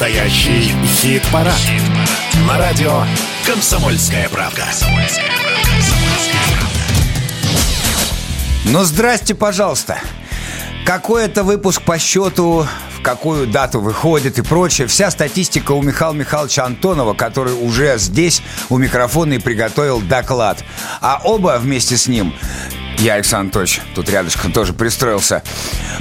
Настоящий хит-парад. Хит На радио «Комсомольская правка». Ну, здрасте, пожалуйста. Какой это выпуск по счету, в какую дату выходит и прочее. Вся статистика у Михаила Михайловича Антонова, который уже здесь у микрофона и приготовил доклад. А оба вместе с ним я, Александр Анатольевич, тут рядышком тоже пристроился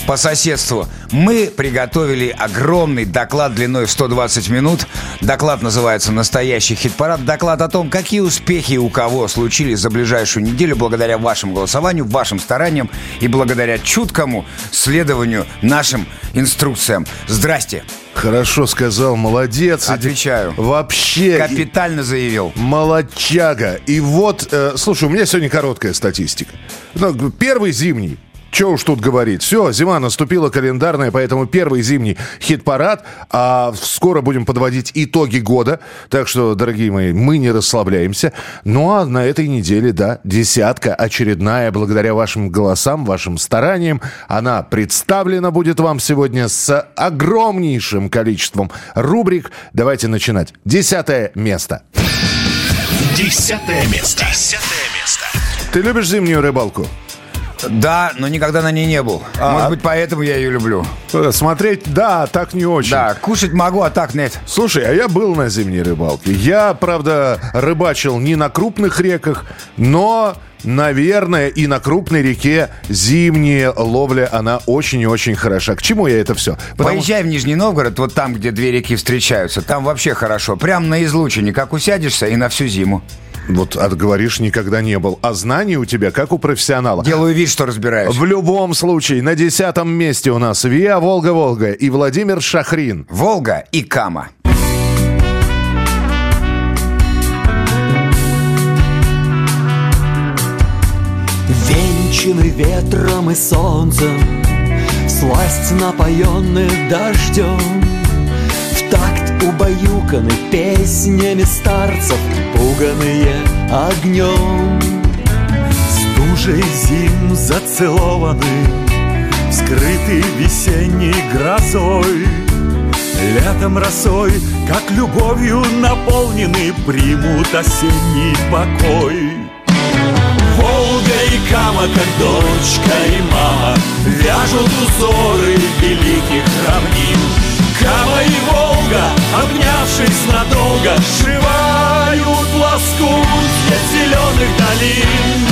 по соседству. Мы приготовили огромный доклад длиной в 120 минут. Доклад называется «Настоящий хит-парад». Доклад о том, какие успехи у кого случились за ближайшую неделю благодаря вашему голосованию, вашим стараниям и благодаря чуткому следованию нашим инструкциям. Здрасте! Хорошо сказал, молодец. Отвечаю. Вообще... Капитально заявил. Молодчага. И вот, э, слушай, у меня сегодня короткая статистика. Ну, первый зимний что уж тут говорить. Все, зима наступила календарная, поэтому первый зимний хит-парад. А скоро будем подводить итоги года. Так что, дорогие мои, мы не расслабляемся. Ну а на этой неделе, да, десятка очередная, благодаря вашим голосам, вашим стараниям. Она представлена будет вам сегодня с огромнейшим количеством рубрик. Давайте начинать. Десятое место. Десятое место. Десятое место. Ты любишь зимнюю рыбалку? Да, но никогда на ней не был. А, Может быть, поэтому я ее люблю. Э, смотреть, да, так не очень. Да, кушать могу, а так нет. Слушай, а я был на зимней рыбалке. Я, правда, рыбачил не на крупных реках, но наверное, и на крупной реке зимняя ловля, она очень и очень хороша. К чему я это все? Потому... Поезжай в Нижний Новгород, вот там, где две реки встречаются, там вообще хорошо. Прям на излучине, как усядешься и на всю зиму. Вот отговоришь, никогда не был. А знаний у тебя, как у профессионала. Делаю вид, что разбираюсь. В любом случае, на десятом месте у нас Виа Волга-Волга и Владимир Шахрин. Волга и Кама. Венчаны ветром и солнцем, Сласть напоенных дождем, В убаюканы песнями старцев Пуганные огнем. Стужей зим зацелованы Скрыты весенней грозой. Летом росой, как любовью наполнены Примут осенний покой. Волга и Кама, как дочка и мама Вяжут узоры великих равнин. Кама и Волга, обнявшись надолго Сшивают лоскутья зеленых долин.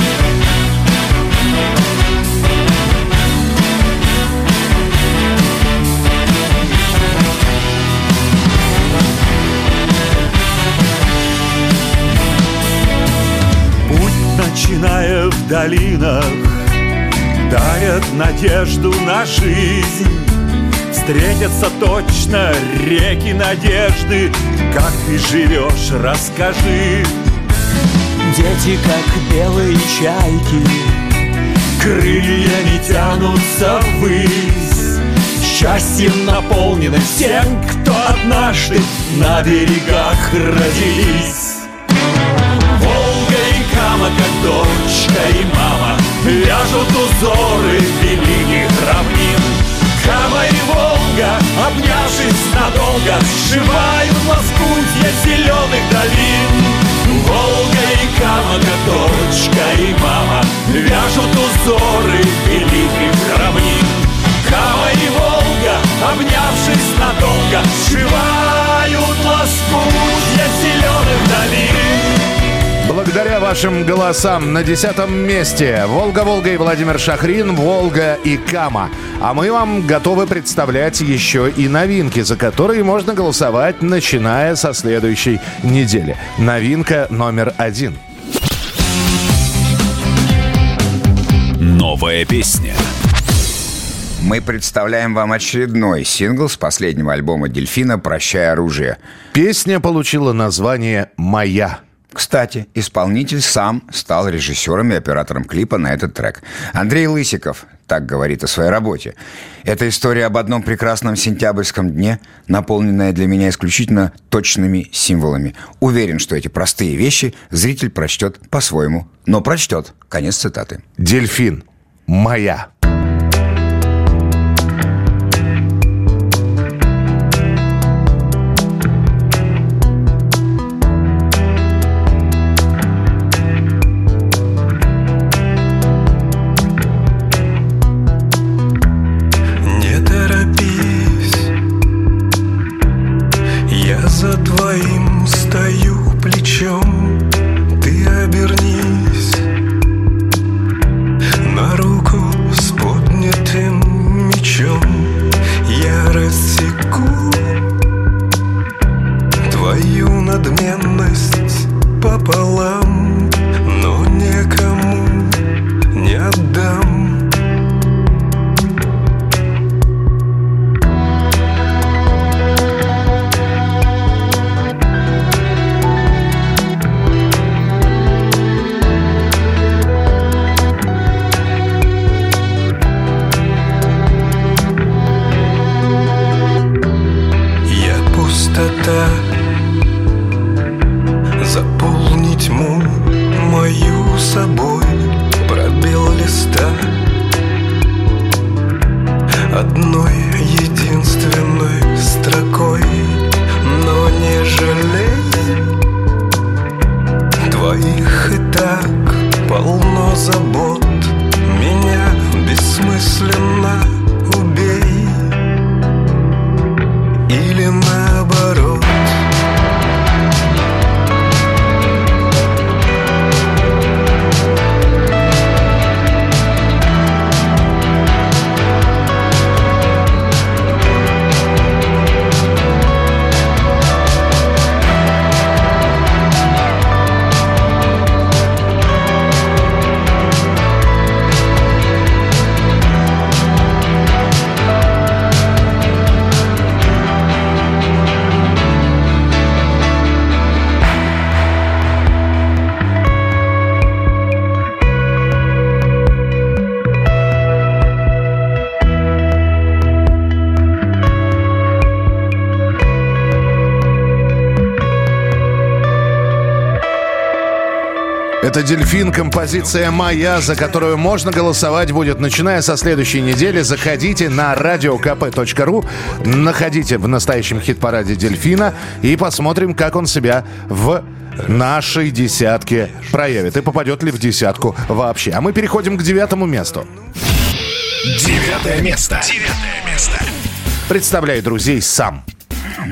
Начиная в долинах Дарят надежду на жизнь Встретятся точно реки надежды. Как ты живешь, расскажи. Дети, как белые чайки Крыльями тянутся ввысь. Счастьем наполнены всем, кто однажды На берегах родились. Волга и Кама, как дочка и мама Вяжут узоры великих равнин. Кама обнявшись надолго, Сшивают лоскутья зеленых долин. Волга и Кама, дочка и мама, Вяжут узоры великих равнин. Кама и Волга, обнявшись надолго, Сшивают лоскутья зеленых долин. Благодаря вашим голосам на десятом месте Волга-Волга и Владимир Шахрин, Волга и Кама. А мы вам готовы представлять еще и новинки, за которые можно голосовать, начиная со следующей недели. Новинка номер один. Новая песня. Мы представляем вам очередной сингл с последнего альбома «Дельфина. Прощай оружие». Песня получила название «Моя». Кстати, исполнитель сам стал режиссером и оператором клипа на этот трек. Андрей Лысиков так говорит о своей работе. Это история об одном прекрасном сентябрьском дне, наполненная для меня исключительно точными символами. Уверен, что эти простые вещи зритель прочтет по-своему. Но прочтет. Конец цитаты. «Дельфин. Моя». Это «Дельфин», композиция «Моя», за которую можно голосовать будет, начиная со следующей недели. Заходите на radiokp.ru, находите в настоящем хит-параде «Дельфина» и посмотрим, как он себя в нашей десятке проявит. И попадет ли в десятку вообще. А мы переходим к девятому месту. Девятое место. Девятое место. Представляю друзей сам.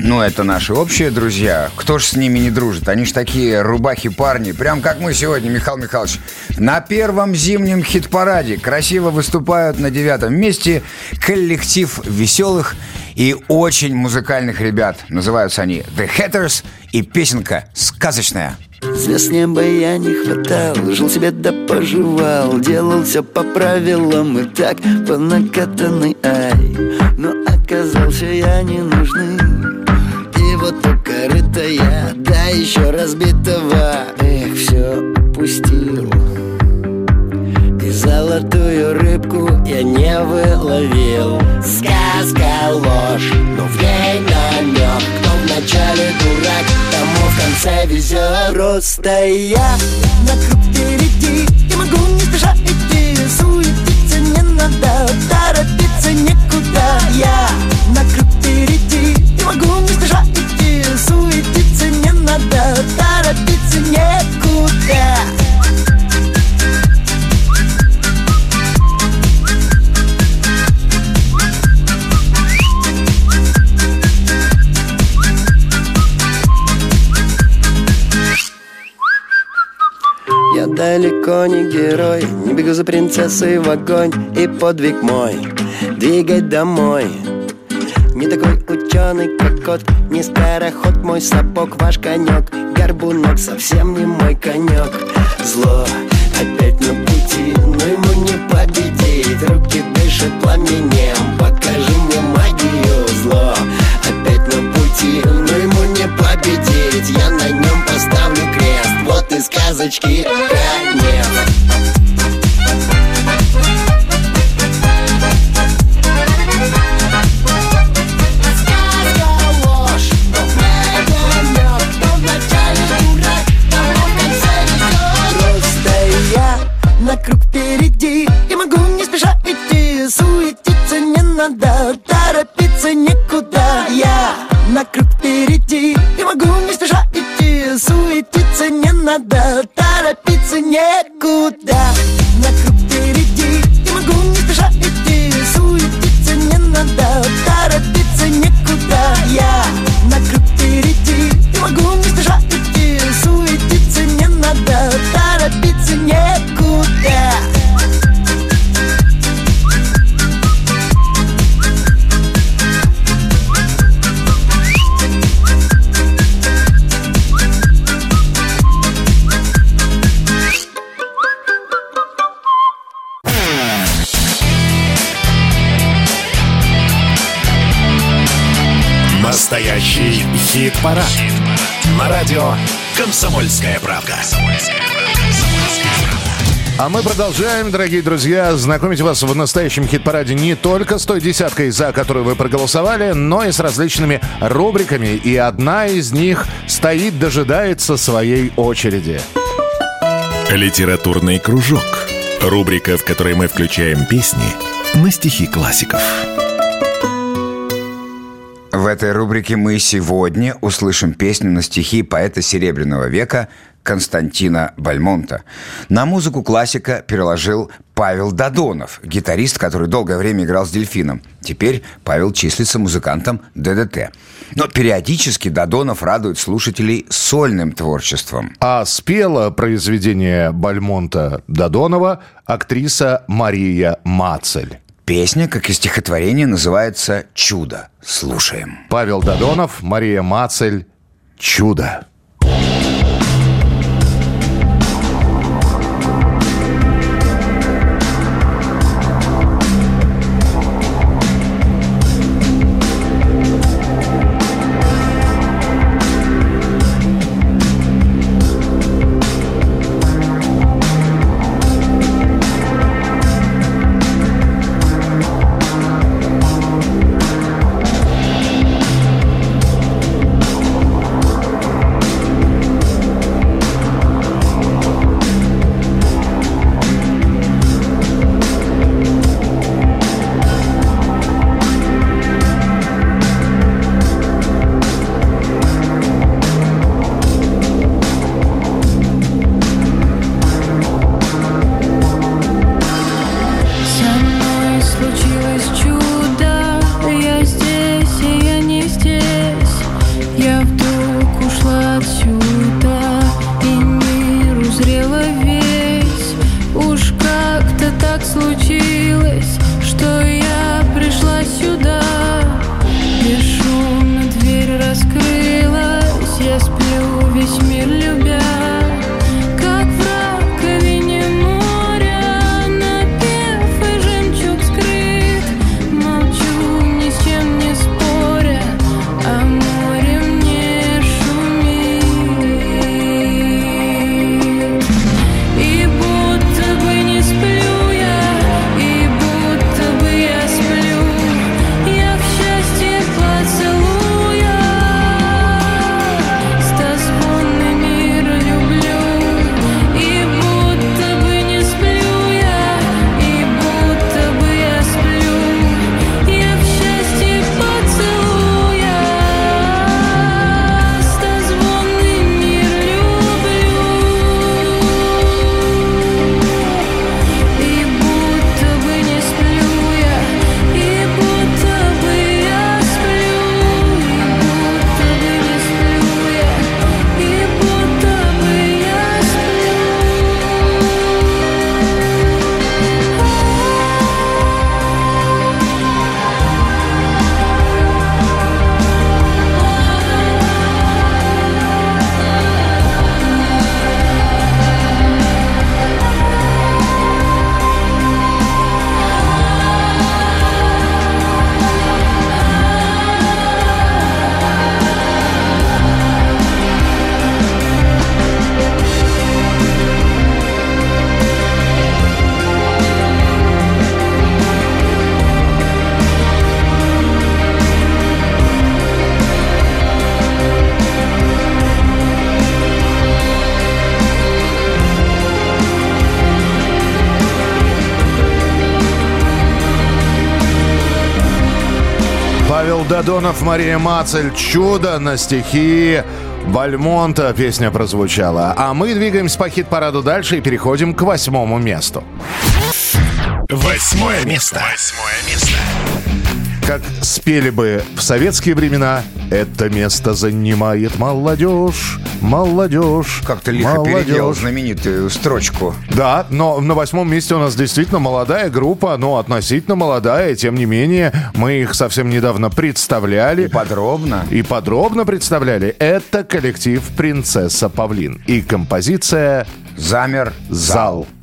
Ну, это наши общие друзья. Кто ж с ними не дружит? Они ж такие рубахи-парни. Прям как мы сегодня, Михаил Михайлович. На первом зимнем хит-параде красиво выступают на девятом месте коллектив веселых и очень музыкальных ребят. Называются они The Hatters и песенка «Сказочная». Звезд неба я не хватал Жил себе да поживал Делал все по правилам И так по накатанной ай Но оказался я не нужный И вот у корыта я Да еще разбитого. Эх, все упустил И золотую рыбку я не выловил. Сказка ложь, но в ней намек Кто вначале дурак, тому в конце везет Просто я на круг впереди Я могу не спеша идти. Суетиться не надо, торопиться некуда. Я на круг впереди Я могу не спеша идти Суетиться не надо, торопиться некуда. Я далеко не герой Не бегу за принцессой в огонь И подвиг мой Двигать домой. Не такой ученый, как кот Не скороход мой сапог Ваш конек, горбунок Совсем не мой конек Зло опять на пути Но ему не победить. Руки дышат пламенем Покажи мне магию. Зло опять на пути Но ему не победить. Я на нем поставлю крест Вот и сказочки конец на круг впереди. Я могу не спеша идти Суетиться не надо, торопиться некуда радио «Комсомольская правда». А мы продолжаем, дорогие друзья, знакомить вас в настоящем хит-параде не только с той десяткой, за которую вы проголосовали, но и с различными рубриками. И одна из них стоит, дожидается своей очереди. Литературный кружок. Рубрика, в которой мы включаем песни на стихи классиков. В этой рубрике мы сегодня услышим песню на стихи поэта Серебряного века Константина Бальмонта. На музыку классика переложил Павел Дадонов, гитарист, который долгое время играл с дельфином. Теперь Павел числится музыкантом ДДТ. Но периодически Дадонов радует слушателей сольным творчеством. А спела произведение Бальмонта Додонова актриса Мария Мацель. Песня, как и стихотворение, называется «Чудо». Слушаем. Павел Додонов, Мария Мацель «Чудо». Чудо Павел Дадонов, Мария Мацель. Чудо на стихи Бальмонта песня прозвучала. А мы двигаемся по хит-параду дальше и переходим к восьмому месту. Восьмое место. Восьмое место. Как спели бы в советские времена, это место занимает молодежь, молодежь. Как-то лихо молодежь. переделал знаменитую строчку. Да, но на восьмом месте у нас действительно молодая группа, но относительно молодая, тем не менее, мы их совсем недавно представляли. И подробно. И подробно представляли. Это коллектив «Принцесса Павлин» и композиция Замер «Зал». Ты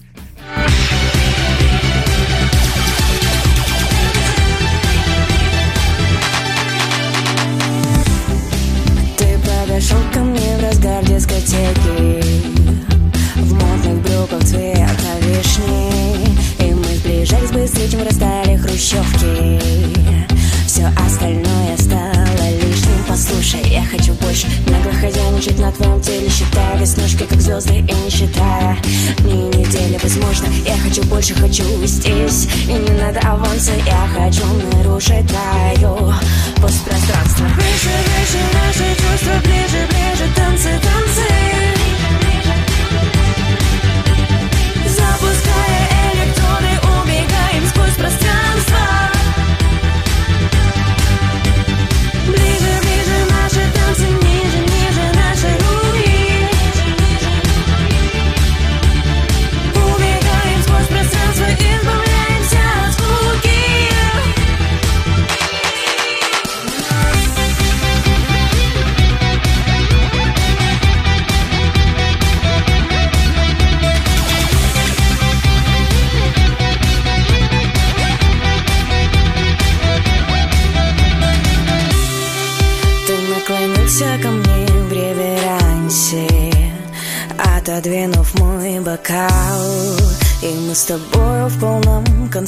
больше, хочу здесь. И не надо аванса Я хочу нарушить твое постпространство. Выше, выше наши чувства Ближе, ближе. Танцы, танцы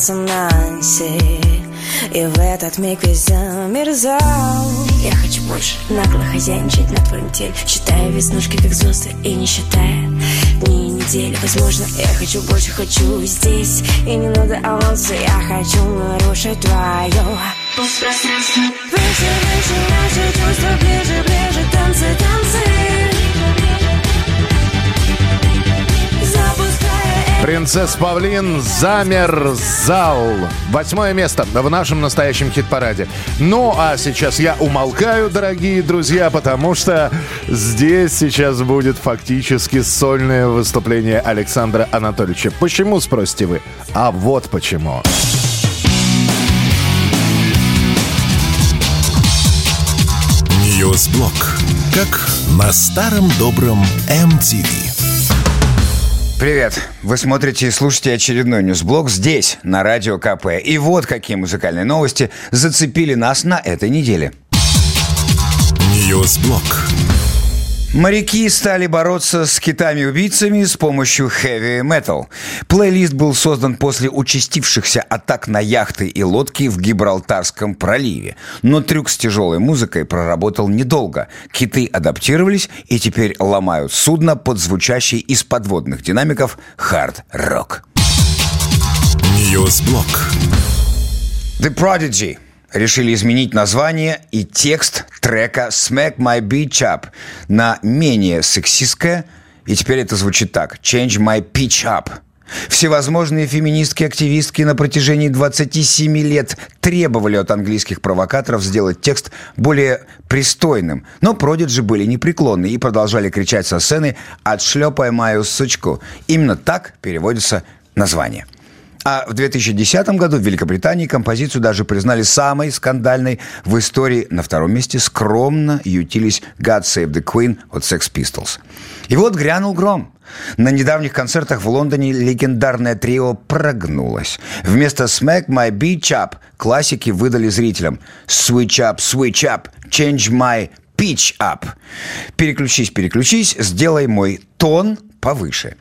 консонансе И в этот миг весь замерзал Я хочу больше нагло хозяйничать на твоем теле Считая веснушки как звезды и не считая дни и недели Возможно, я хочу больше, хочу здесь И не надо аванса, я хочу нарушить твое. Постпространство. Выше, выше наши чувства, ближе, ближе Танцы, танцы Принцесс Павлин «Замерзал». Восьмое место в нашем настоящем хит-параде. Ну, а сейчас я умолкаю, дорогие друзья, потому что здесь сейчас будет фактически сольное выступление Александра Анатольевича. Почему, спросите вы? А вот почему. News блок. Как на старом добром MTV. Привет! Вы смотрите и слушаете очередной news блок здесь, на Радио КП. И вот какие музыкальные новости зацепили нас на этой неделе. News блок. Моряки стали бороться с китами-убийцами с помощью heavy metal. Плейлист был создан после участившихся атак на яхты и лодки в Гибралтарском проливе. Но трюк с тяжелой музыкой проработал недолго. Киты адаптировались и теперь ломают судно под звучащий из подводных динамиков хард-рок. News блок. The Prodigy решили изменить название и текст трека «Smack My Bitch Up» на менее сексистское, и теперь это звучит так «Change My Pitch Up». Всевозможные феминистки-активистки на протяжении 27 лет требовали от английских провокаторов сделать текст более пристойным. Но продиджи были непреклонны и продолжали кричать со сцены «Отшлепай мою сучку». Именно так переводится название. А в 2010 году в Великобритании композицию даже признали самой скандальной в истории. На втором месте скромно ютились God Save the Queen от Sex Pistols. И вот грянул гром. На недавних концертах в Лондоне легендарное трио прогнулось. Вместо «Smack My Beach Up» классики выдали зрителям «Switch Up, Switch Up, Change My Pitch Up». «Переключись, переключись, сделай мой тон повыше».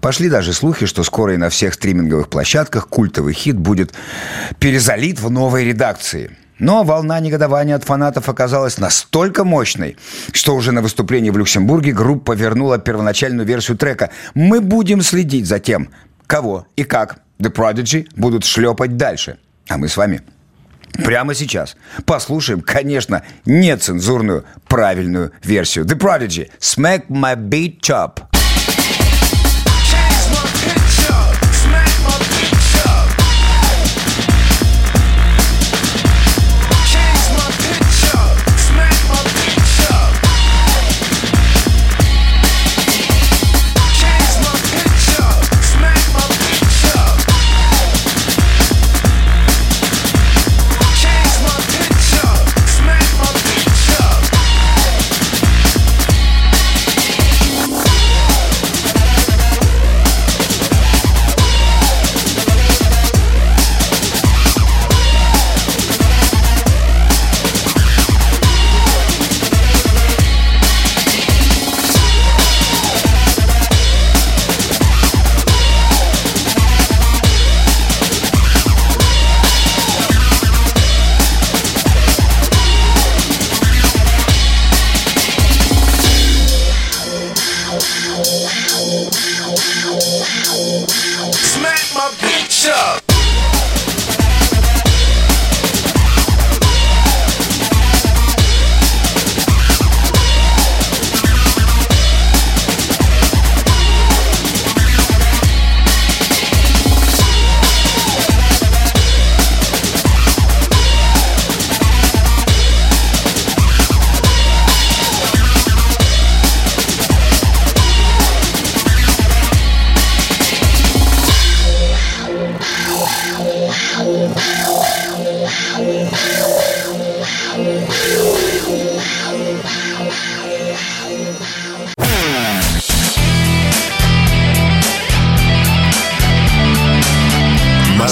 Пошли даже слухи, что скоро и на всех стриминговых площадках культовый хит будет перезалит в новой редакции. Но волна негодования от фанатов оказалась настолько мощной, что уже на выступлении в Люксембурге группа вернула первоначальную версию трека. Мы будем следить за тем, кого и как The Prodigy будут шлепать дальше. А мы с вами Прямо сейчас послушаем, конечно, нецензурную правильную версию. The Prodigy, Smack My Beat Chop.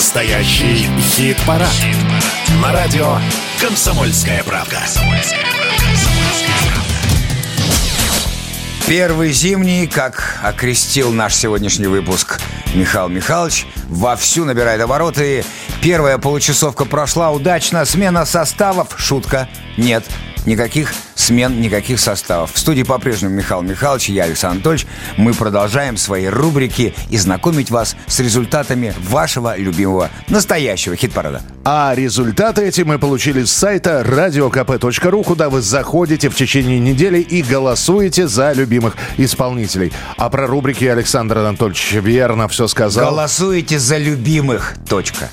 Настоящий хит-парад. На радио «Комсомольская правда». Первый зимний, как окрестил наш сегодняшний выпуск Михаил Михайлович, вовсю набирает обороты. Первая получасовка прошла удачно. Смена составов. Шутка. Нет. Никаких смен, никаких составов. В студии по-прежнему Михаил Михайлович, я Александр Анатольевич. Мы продолжаем свои рубрики и знакомить вас с результатами вашего любимого настоящего хит-парада. А результаты эти мы получили с сайта radiokp.ru, куда вы заходите в течение недели и голосуете за любимых исполнителей. А про рубрики Александр Анатольевич верно все сказал. Голосуете за любимых. Точка.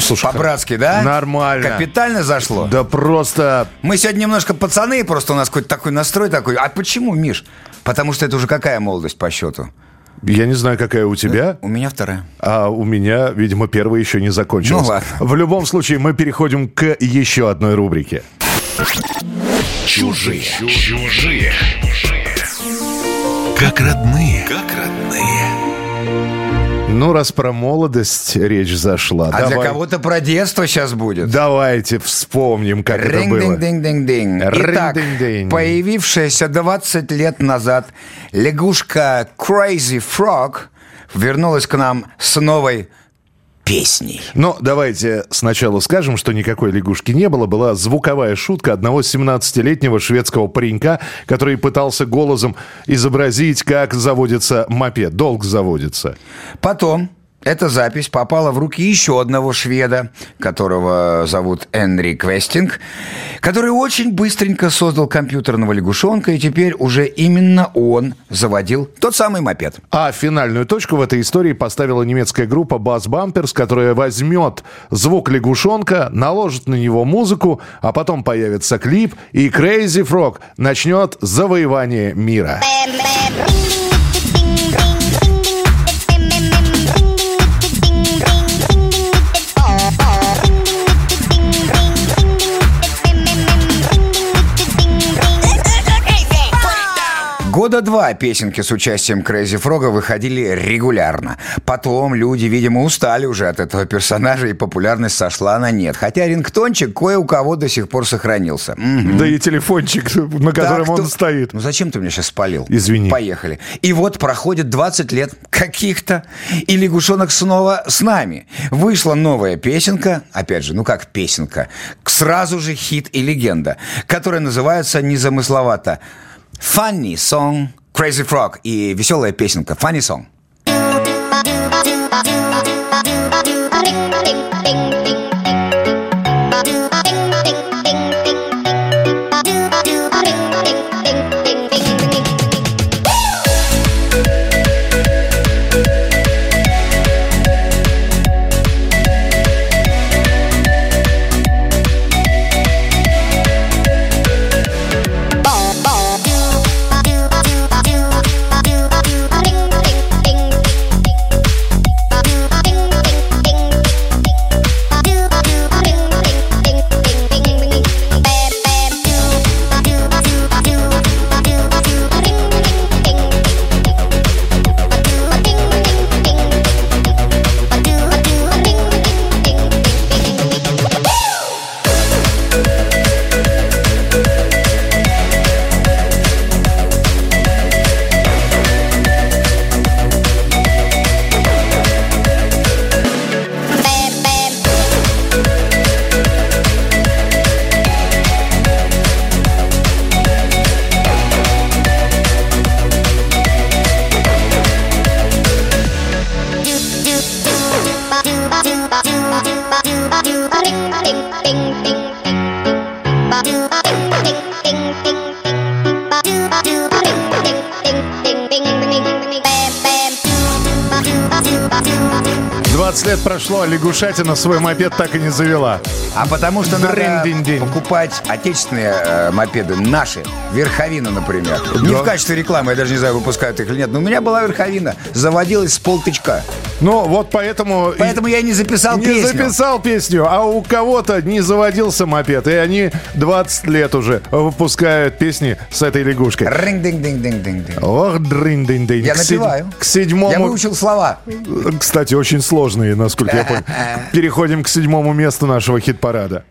Слушай, По-братски, да? Нормально. Капитально зашло? Да просто... Мы сегодня немножко пацаны, просто у нас какой-то такой настрой такой. А почему, Миш? Потому что это уже какая молодость по счету? Я не знаю, какая у тебя, У меня вторая. а у меня, видимо, первая еще не закончилась. Ну ладно. В любом случае, мы переходим к еще одной рубрике. Чужие. Чужие. Как родные. Как родные. Ну, раз про молодость речь зашла, А для давай- кого-то про детство сейчас будет. давайте вспомним, как это ring было. ding ding ding ding Итак, Ring-ding-ding. появившаяся 20 лет назад лягушка Crazy Frog вернулась к нам с новой песней. Но давайте сначала скажем, что никакой лягушки не было. Была звуковая шутка одного 17-летнего шведского паренька, который пытался голосом изобразить, как заводится мопед. Долг заводится. Потом эта запись попала в руки еще одного шведа, которого зовут Энри Квестинг, который очень быстренько создал компьютерного лягушонка, и теперь уже именно он заводил тот самый мопед. А финальную точку в этой истории поставила немецкая группа Bass Bumpers, которая возьмет звук лягушонка, наложит на него музыку, а потом появится клип, и Crazy Frog начнет завоевание мира. Года два песенки с участием Крейзи Фрога выходили регулярно. Потом люди, видимо, устали уже от этого персонажа, и популярность сошла на нет. Хотя рингтончик кое у кого до сих пор сохранился. Мгм. Да и телефончик, на котором Так, он то- стоит. Ну зачем ты меня сейчас спалил? Извини. Поехали. И вот проходит 20 лет каких-то, и лягушонок снова с нами. Вышла новая песенка, опять же, ну как песенка, сразу же хит и легенда, которая называется незамысловато «Funny Song Crazy Frog» и веселая песенка «Funny Song». Bam. Прошло, а лягушатина свой мопед так и не завела. А потому что надо покупать отечественные э, мопеды, наши, верховина, например. Не Да. в качестве рекламы, я даже не знаю, выпускают их или нет, но у меня была верховина, заводилась с полтычка. Ну, вот поэтому... Поэтому я не записал не песню. записал песню, а у кого-то не заводился мопед, и они 20 лет уже выпускают песни с этой лягушкой. Ring-ding-ding-ding-ding. Ох, дынь Я К седь- напеваю. К седьмому... Я выучил слова. Кстати, очень сложные, насколько я понял. Переходим к седьмому месту нашего хит-парада.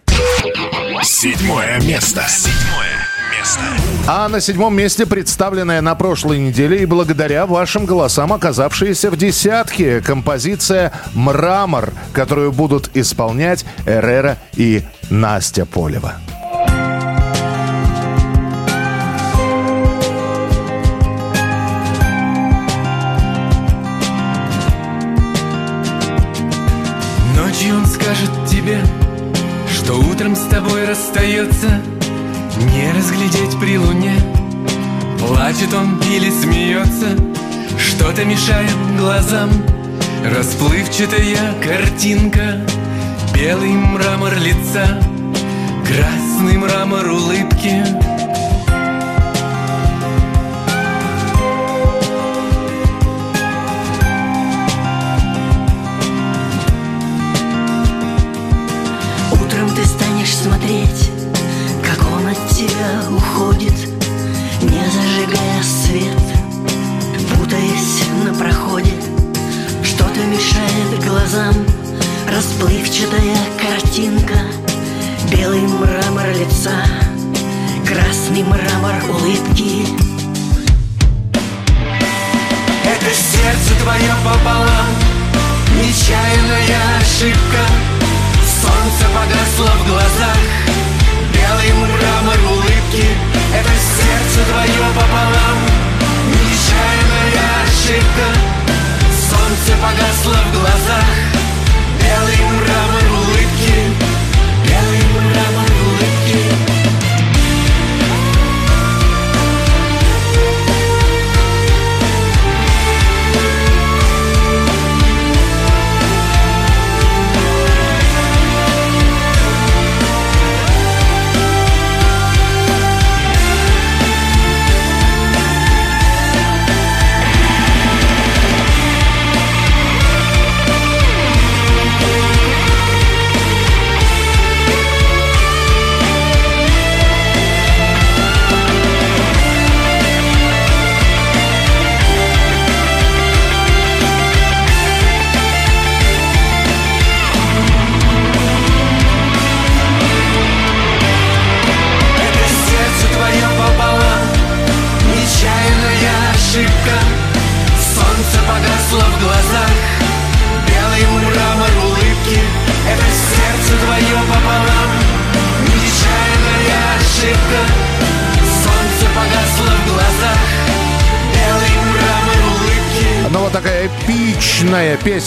Седьмое место. Седьмое место. А на седьмом месте представленная на прошлой неделе и благодаря вашим голосам оказавшаяся в десятке композиция «Мрамор», которую будут исполнять Эрера и Настя Полева. Ночью он скажет тебе, что утром с тобой расстается Не разглядеть при луне. Плачет он или смеется. Что-то мешает глазам. Расплывчатая картинка. Белый мрамор лица. Красный мрамор улыбки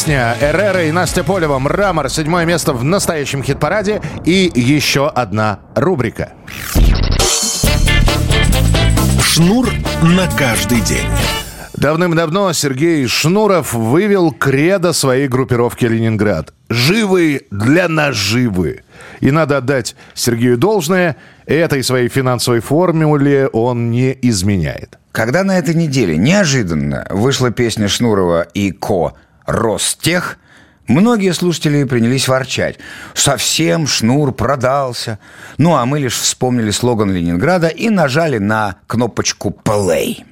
песня Эрера и Настя Полева «Мрамор». Седьмое место в настоящем хит-параде. И еще одна рубрика. Шнур на каждый день. Давным-давно Сергей Шнуров вывел кредо своей группировки «Ленинград». «Живы для наживы». И надо отдать Сергею должное, этой своей финансовой формуле он не изменяет. Когда на этой неделе неожиданно вышла песня Шнурова и Ко «Ростех», многие слушатели принялись ворчать. Совсем Шнур продался. Ну, а мы лишь вспомнили слоган Ленинграда и нажали на кнопочку «Play».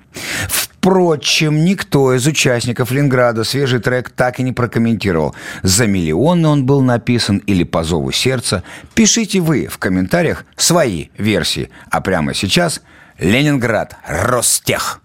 Впрочем, никто из участников Ленинграда свежий трек так и не прокомментировал. За миллионы он был написан или по зову сердца. Пишите вы в комментариях свои версии. А прямо сейчас Ленинград Ростех.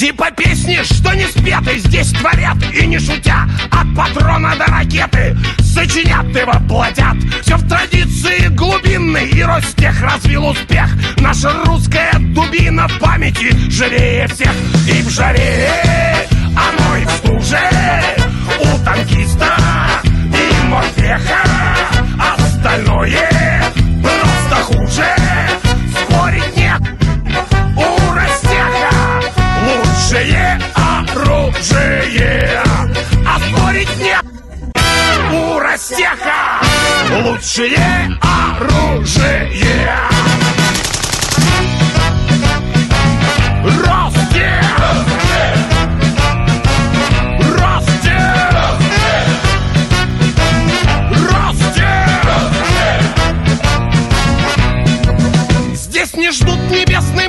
Типа песни, что не спеты, здесь творят и не шутя От патрона до ракеты сочинят и воплотят. Все в традиции глубокой кто с тех развил успех. Наша русская дубина в памяти Живее всех. И в жаре Оно и в стуже У танкиста и морпеха. Остальное просто хуже оружие А спорить нет У растяга Лучшее оружие! Здесь не ждут небесной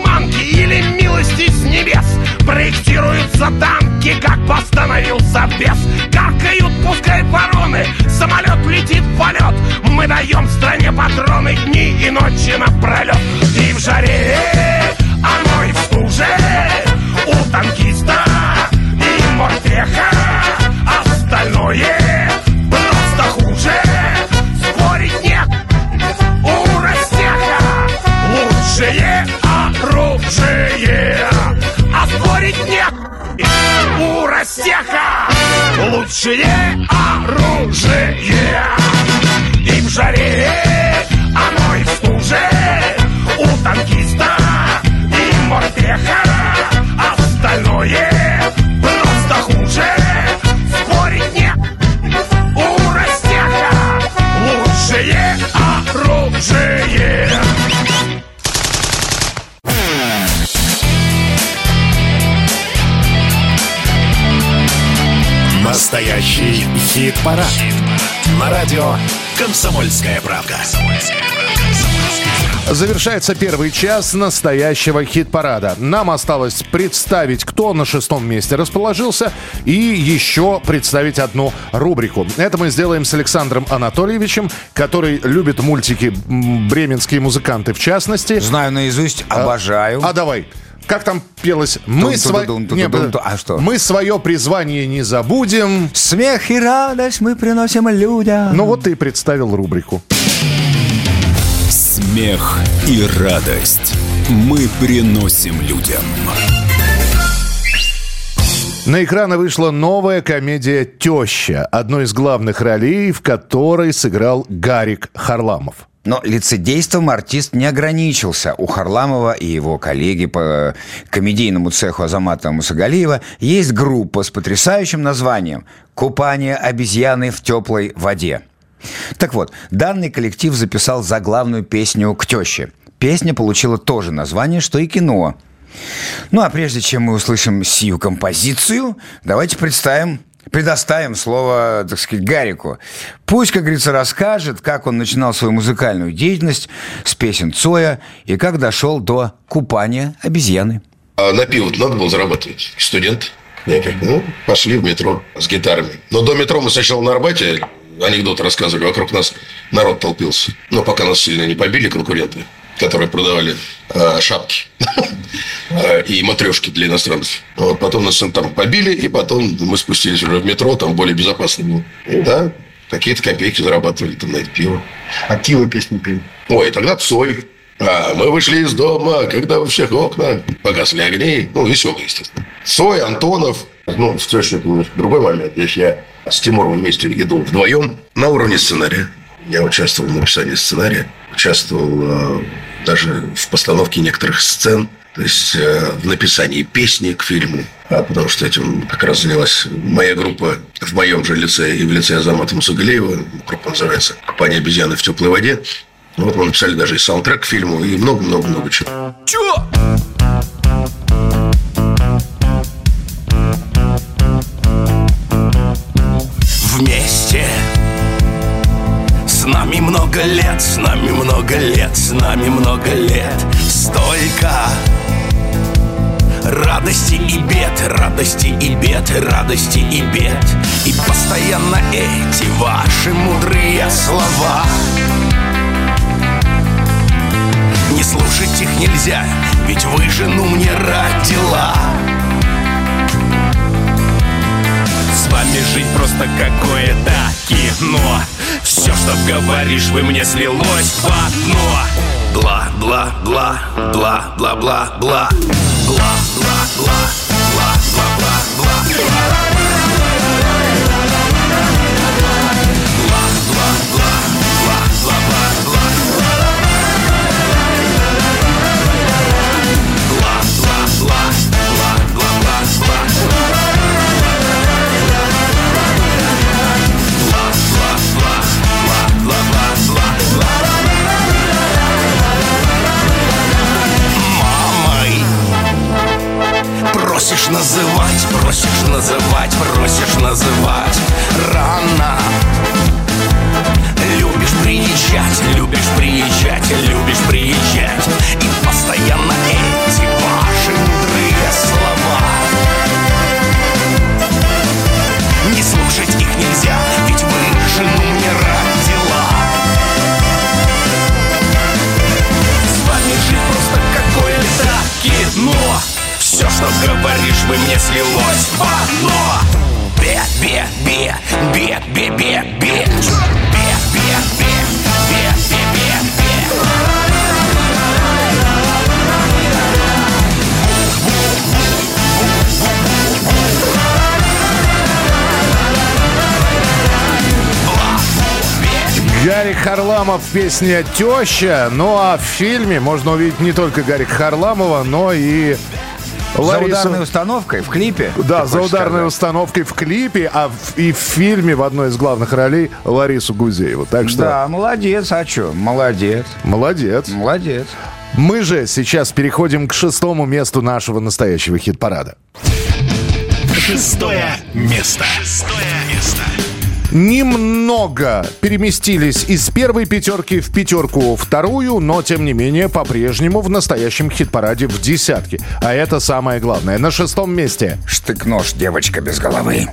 Проектируются танки, как постановился бес. Каркают, пускай вороны, самолет летит в полет. Мы даем стране патроны дни и ночи напролет И в жаре, оно и в стуже У танкиста и морпеха. Остальное просто хуже. Спорить нет у растяга Лучшее оружие А спорить нет у растяга Лучшее оружие! И в жаре, оно и в стуже У танкиста и морпеха Остальное Настоящий хит-парад. На радио «Комсомольская правда». Завершается первый час настоящего хит-парада. Нам осталось представить, кто на шестом месте расположился, и еще представить одну рубрику. Это мы сделаем с Александром Анатольевичем, который любит мультики «Бременские музыканты» в частности. Знаю наизусть, обожаю. А давай. Как там пелось? Мы, сво- Не. А что? мы свое призвание не забудем. Смех и радость мы приносим людям. Ну вот ты и представил рубрику. Смех и радость мы приносим людям. На экраны вышла новая комедия «Теща», одной из главных ролей, в которой сыграл Гарик Харламов. Но лицедейством артист не ограничился. У Харламова и его коллеги по комедийному цеху Азамата Мусагалиева есть группа с потрясающим названием «Купание обезьяны в теплой воде». Так вот, данный коллектив записал заглавную песню «К теще». Песня получила то же название, что и кино. Ну а прежде чем мы услышим сию композицию, давайте представим Предоставим слово, так сказать, Гарику. Пусть, как говорится, расскажет, как он начинал свою музыкальную деятельность с песен Цоя и как дошел до купания обезьяны. А на пиво надо было зарабатывать. Студент. Я как, ну, пошли в метро с гитарами. Но до метро мы сначала на Арбате анекдоты рассказывали. Вокруг нас народ толпился. Но пока нас сильно не побили конкуренты, которые продавали э, шапки э, и матрешки для иностранцев. Вот, потом нас там побили, и потом мы спустились уже в метро, там более безопасно было. И да, какие-то копейки зарабатывали там на это пиво. А Кива песни пели. Ой, тогда Цой. А, мы вышли из дома, когда во всех окна погасли огни. Ну, веселый, естественно. Цой, Антонов. Ну, в немножко другой момент. Здесь я с Тимуром вместе еду вдвоем на уровне сценария. Я участвовал в написании сценария. Участвовал э, даже в постановке некоторых сцен. То есть э, в написании песни к фильму. А потому что этим как раз занялась моя группа в моем же лице и в лице Азамата Мусагалеева. Группа называется «Компания обезьяны в теплой воде». Вот мы написали даже и саундтрек к фильму, и много-много-много чего. Чё? Нами много лет, с нами много лет, с нами много лет. Столько Радости и бед, радости и бед, радости и бед. И постоянно эти ваши мудрые слова. Не слушать их нельзя, ведь вы жену мне родила. С вами жить просто какое-то кино Все, что говоришь, вы мне слилось в одно Бла, бла, бла, бла, бла, бла, бла. Бла, бла, бла, бла, бла, бла, бла. Называть, просишь называть, просишь называть. Рано. Любишь приезжать, любишь приезжать, любишь приезжать. И постоянно эти что говоришь, вы мне слилось в одно. Бе, бе, бе, бе, бе, бе, бе. Бе, бе, бе, бе, бе, бе, Гарик Харламов, песня «Теща». Ну а в фильме можно увидеть не только Гарика Харламова, но и За Ларису... ударной установкой в клипе. Да, за ударной сказать? установкой в клипе, а в- и в фильме в одной из главных ролей Ларису Гузееву. Так что Да, молодец, а что? Молодец, молодец. молодец. Мы же сейчас переходим к шестому месту нашего настоящего хит-парада. Шестое место. Шестое место. Немного переместились из первой пятерки в пятерку вторую, но тем не менее по-прежнему в настоящем хит-параде в десятке. А это самое главное. На шестом месте. Штык-нож, девочка без головы.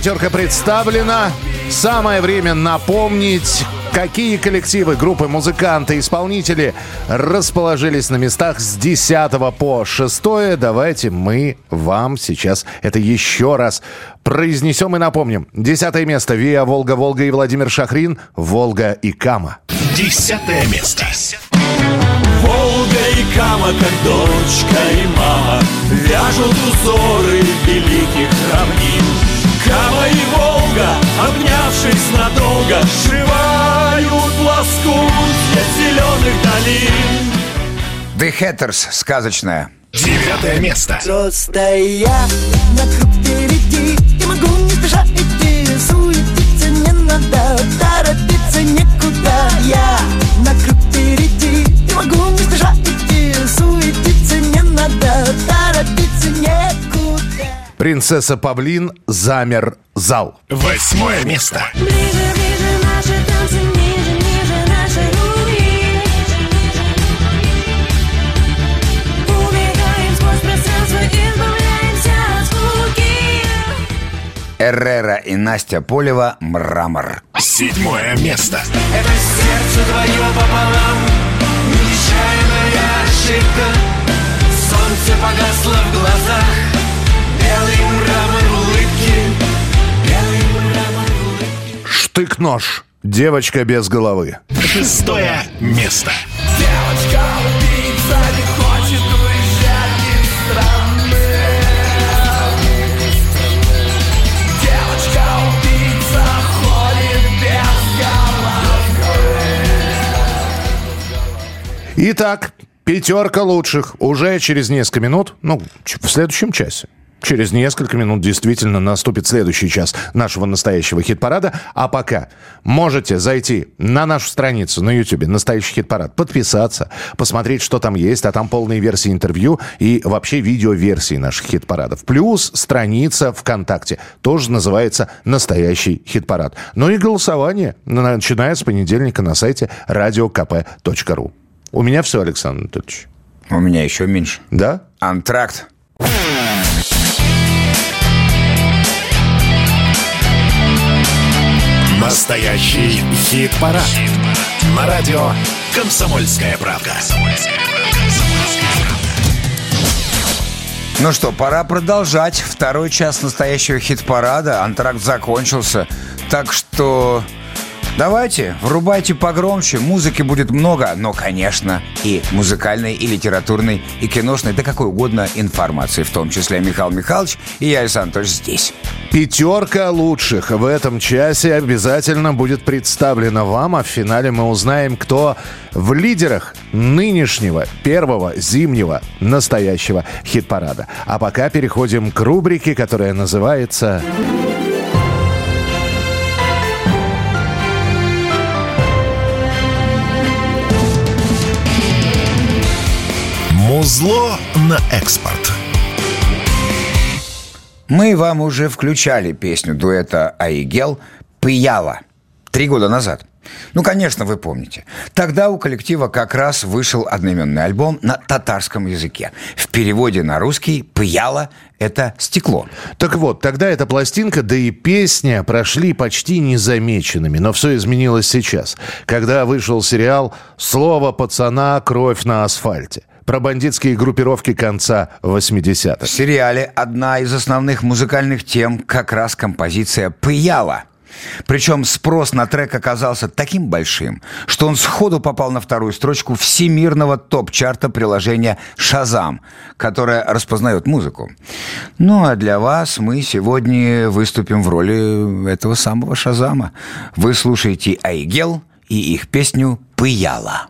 Пятерка представлена. Самое время напомнить, какие коллективы, группы, музыканты, исполнители расположились на местах с 10 по 6. Давайте мы вам сейчас это еще раз произнесем и напомним. Десятое место. Виа, Волга, Волга и Владимир Шахрин. Волга и Кама. Десятое место. Волга и Кама, как дочка и мама Вяжут узоры великих равнин Кама и Волга, обнявшись надолго Сшивают лоскут для зеленых долин The Hatters, сказочная. Девятое место. Просто я на круг впереди И могу не спеша идти Суетиться не надо Торопиться некуда Я на круг впереди И могу не спеша идти Суетиться не надо Торопиться Принцесса Павлин замер зал. Восьмое место. Ближе, ближе наши танцы, ниже, ниже наши руки Убегаем сквозь пространство, избавляемся от скуки Эррера и Настя Полева «Мрамор». Седьмое место. Это сердце твое пополам Нечаянная ошибка Солнце погасло в глазах Штык-нож. Девочка без головы. Шестое место. Девочка убийца не хочет уезжать из страны Девочка убийца ходит без головы Итак, пятерка лучших уже через несколько минут, ну, в следующем часе. Через несколько минут действительно наступит следующий час нашего настоящего хит-парада. А пока можете зайти на нашу страницу на YouTube «Настоящий хит-парад», подписаться, посмотреть, что там есть, а там полные версии интервью и вообще видеоверсии наших хит-парадов. Плюс страница ВКонтакте, тоже называется «Настоящий хит-парад». Ну и голосование, начиная с понедельника на сайте radiokp.ru. У меня все, Александр Анатольевич. У меня еще меньше. Да? Антракт. Настоящий хит-парад. На радио «Комсомольская правда». Ну что, пора продолжать. Второй час настоящего хит-парада. Антракт закончился. Так что давайте, врубайте погромче. Музыки будет много, но, конечно, и музыкальной, и литературной, и киношной, да какой угодно информации. В том числе Михаил Михайлович и я, Александр Анатольевич, здесь. Пятерка лучших в этом часе обязательно будет представлена вам, а в финале мы узнаем, кто в лидерах нынешнего первого зимнего настоящего хит-парада. А пока переходим к рубрике, которая называется Музло на экспорт. Мы вам уже включали песню дуэта Аигел «Пыяла» три года назад. Ну, конечно, вы помните. Тогда у коллектива как раз вышел одноименный альбом на татарском языке. В переводе на русский «Пыяла» — это стекло. Так вот, тогда эта пластинка, да и песня прошли почти незамеченными. Но все изменилось сейчас, когда вышел сериал «Слово пацана. Кровь на асфальте» про бандитские группировки конца 80-х. В сериале одна из основных музыкальных тем как раз композиция «Пыяла». Причем спрос на трек оказался таким большим, что он сходу попал на вторую строчку всемирного топ-чарта приложения «Шазам», которое распознает музыку. Ну а для вас мы сегодня выступим в роли этого самого «Шазама». Вы слушаете «Айгел» и их песню «Пыяла».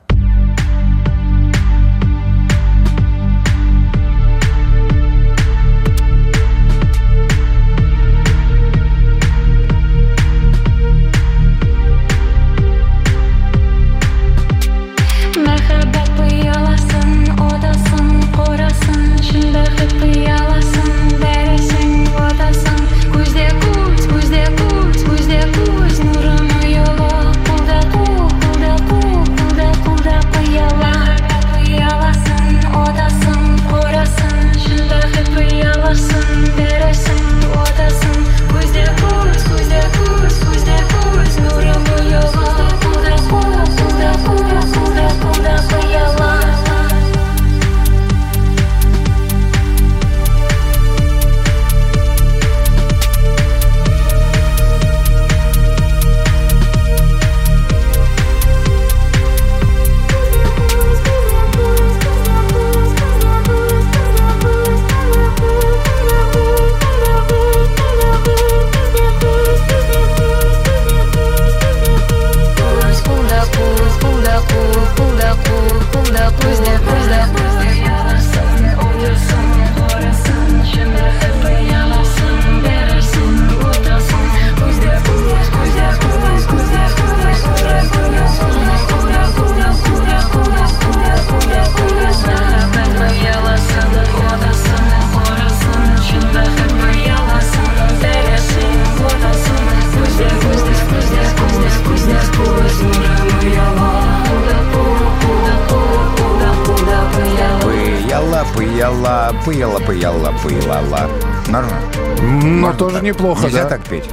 Пыяла, пыяла, пыяла. Нормально. Ну, тоже неплохо, Нельзя да? так петь.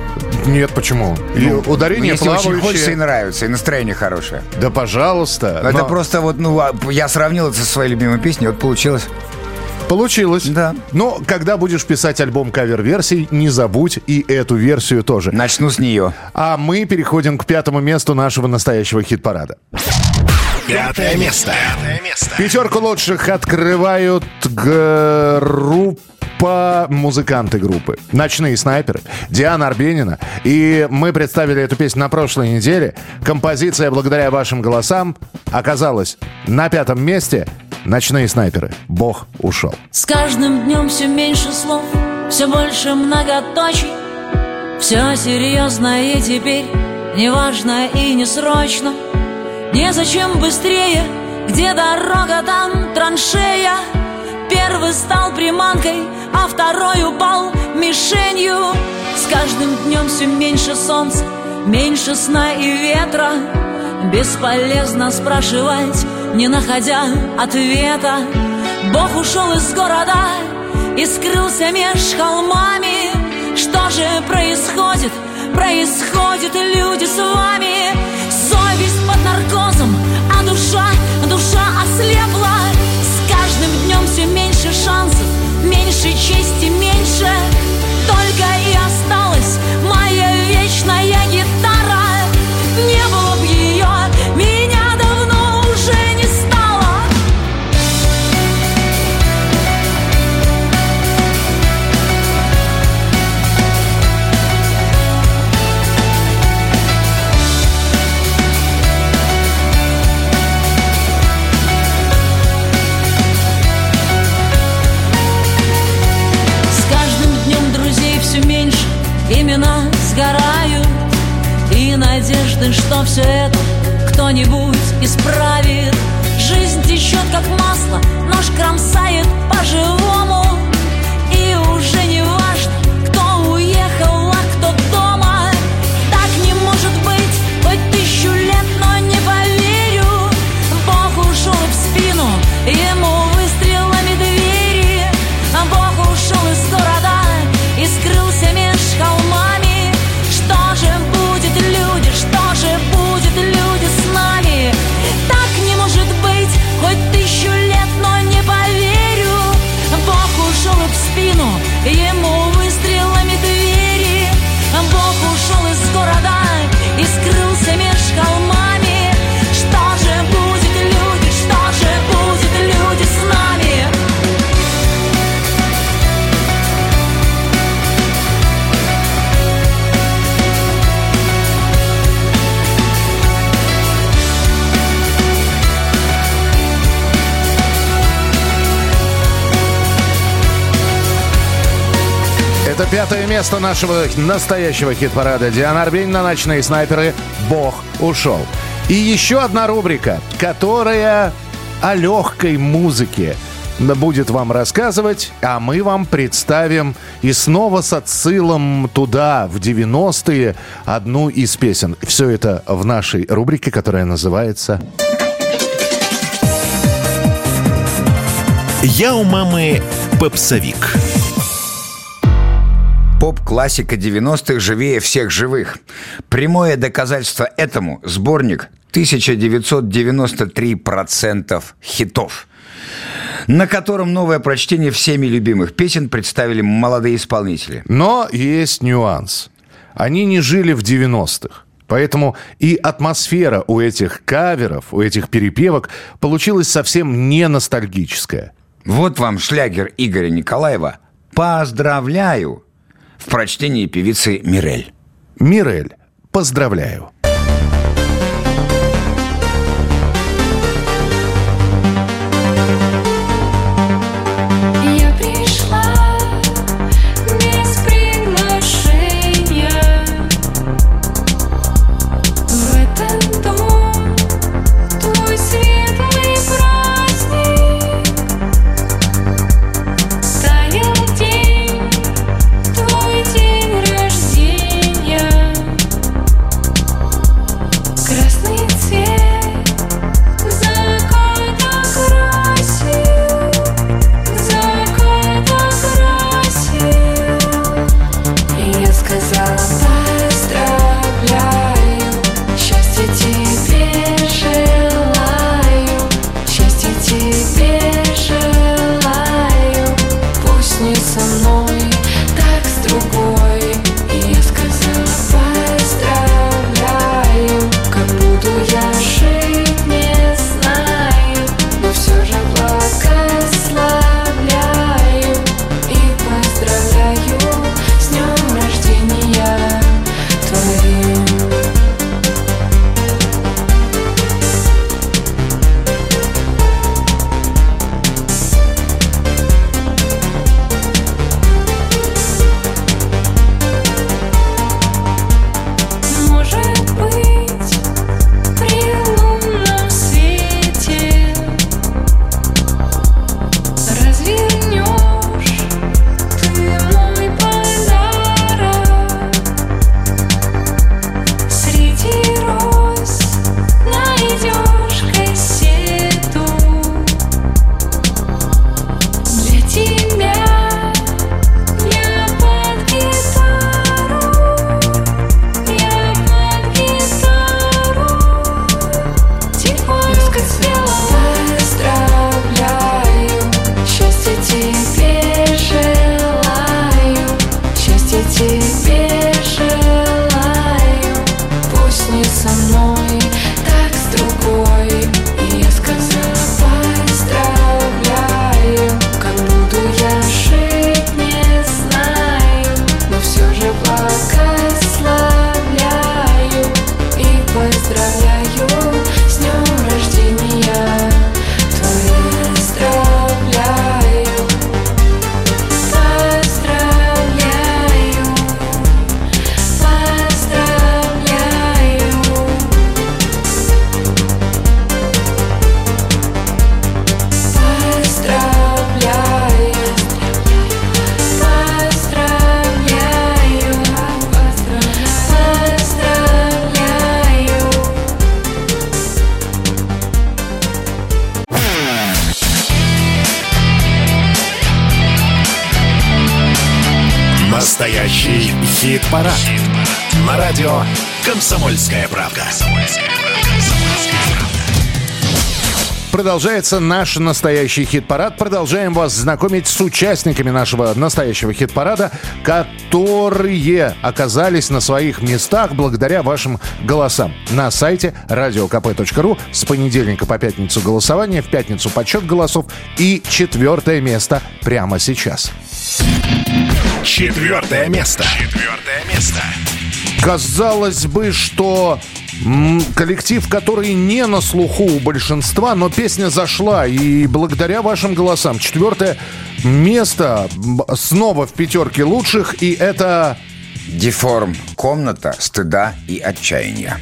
Нет, почему? И ударение Если очень плавающее. хочется и нравится, и настроение хорошее. Да, пожалуйста. Но Это Но просто вот, ну, а, я сравнил это со своей любимой песней, вот получилось. Получилось. Да. Но когда будешь писать альбом кавер-версий, не забудь и эту версию тоже. Начну с нее. А мы переходим к пятому месту нашего настоящего хит-парада. Пятое место. Пятерку лучших открывают группа музыканты группы «Ночные снайперы» Диана Арбенина. И мы представили эту песню на прошлой неделе. Композиция, благодаря вашим голосам, оказалась на пятом месте. «Ночные снайперы». Бог ушел. С каждым днем все меньше слов, все больше многоточий. Все серьезно и теперь неважно и не срочно. Незачем быстрее, где дорога, там траншея. Первый стал приманкой, а второй упал мишенью. С каждым днем все меньше солнца, меньше сна и ветра. Бесполезно спрашивать, не находя ответа. Бог ушел из города и скрылся меж холмами. Что же происходит? Происходит, люди, с вами. Под наркозом, а душа, душа ослепла. С каждым днем все меньше шансов, меньше чести, меньше. Только все это кто-нибудь исправит. Жизнь течет как масло, нож кромсает по-живому пятое место нашего настоящего хит-парада. Диана Арбенина, «Ночные снайперы», «Бог ушел». И еще одна рубрика, которая о легкой музыке будет вам рассказывать, а мы вам представим и снова с отсылом туда, в 90-е, одну из песен. Все это в нашей рубрике, которая называется Я у мамы попсовик. Поп-классика 90-х живее всех живых. Прямое доказательство этому – сборник 1993% хитов, на котором новое прочтение всеми любимых песен представили молодые исполнители. Но есть нюанс. Они не жили в 90-х. Поэтому и атмосфера у этих каверов, у этих перепевок получилась совсем не ностальгическая. Вот вам шлягер Игоря Николаева «Поздравляю» в прочтении певицы Мирель. Мирель, поздравляю. Продолжается наш настоящий хит-парад. Продолжаем вас знакомить с участниками нашего настоящего хит-парада, которые оказались на своих местах благодаря вашим голосам. На сайте radiokp.ru с понедельника по пятницу голосование, в пятницу подсчет голосов и четвертое место прямо сейчас. Четвертое место. Четвертое место. Казалось бы, что коллектив, который не на слуху у большинства, но песня зашла, и благодаря вашим голосам четвертое место снова в пятерке лучших, и это... Деформ. Комната стыда и отчаяния.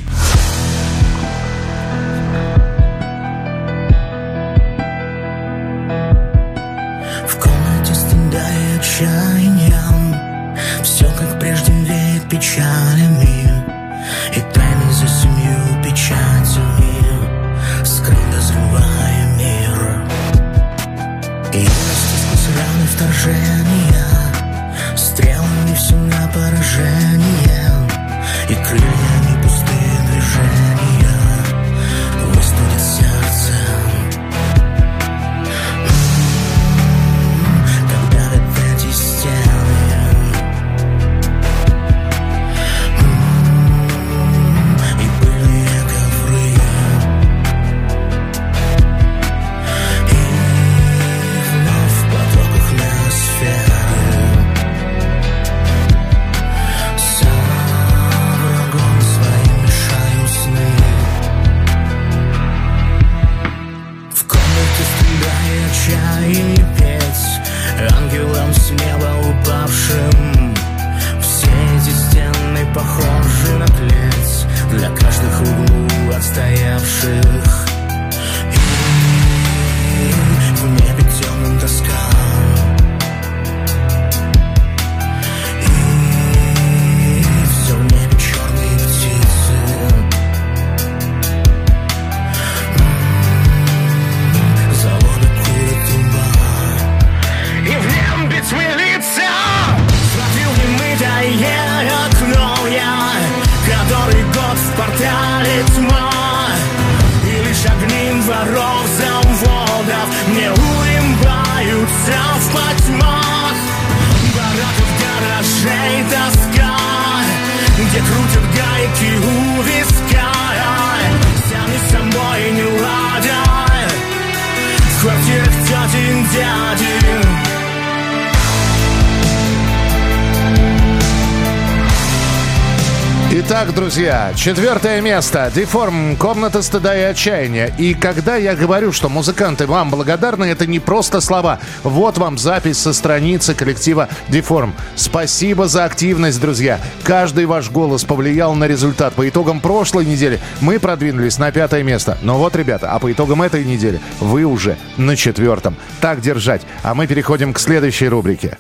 Четвертое место. Деформ. Комната стыда и отчаяния. И когда я говорю, что музыканты вам благодарны, это не просто слова. Вот вам запись со страницы коллектива Деформ. Спасибо за активность, друзья. Каждый ваш голос повлиял на результат. По итогам прошлой недели мы продвинулись на пятое место. Но вот, ребята, а по итогам этой недели вы уже на четвертом. Так держать. А мы переходим к следующей рубрике.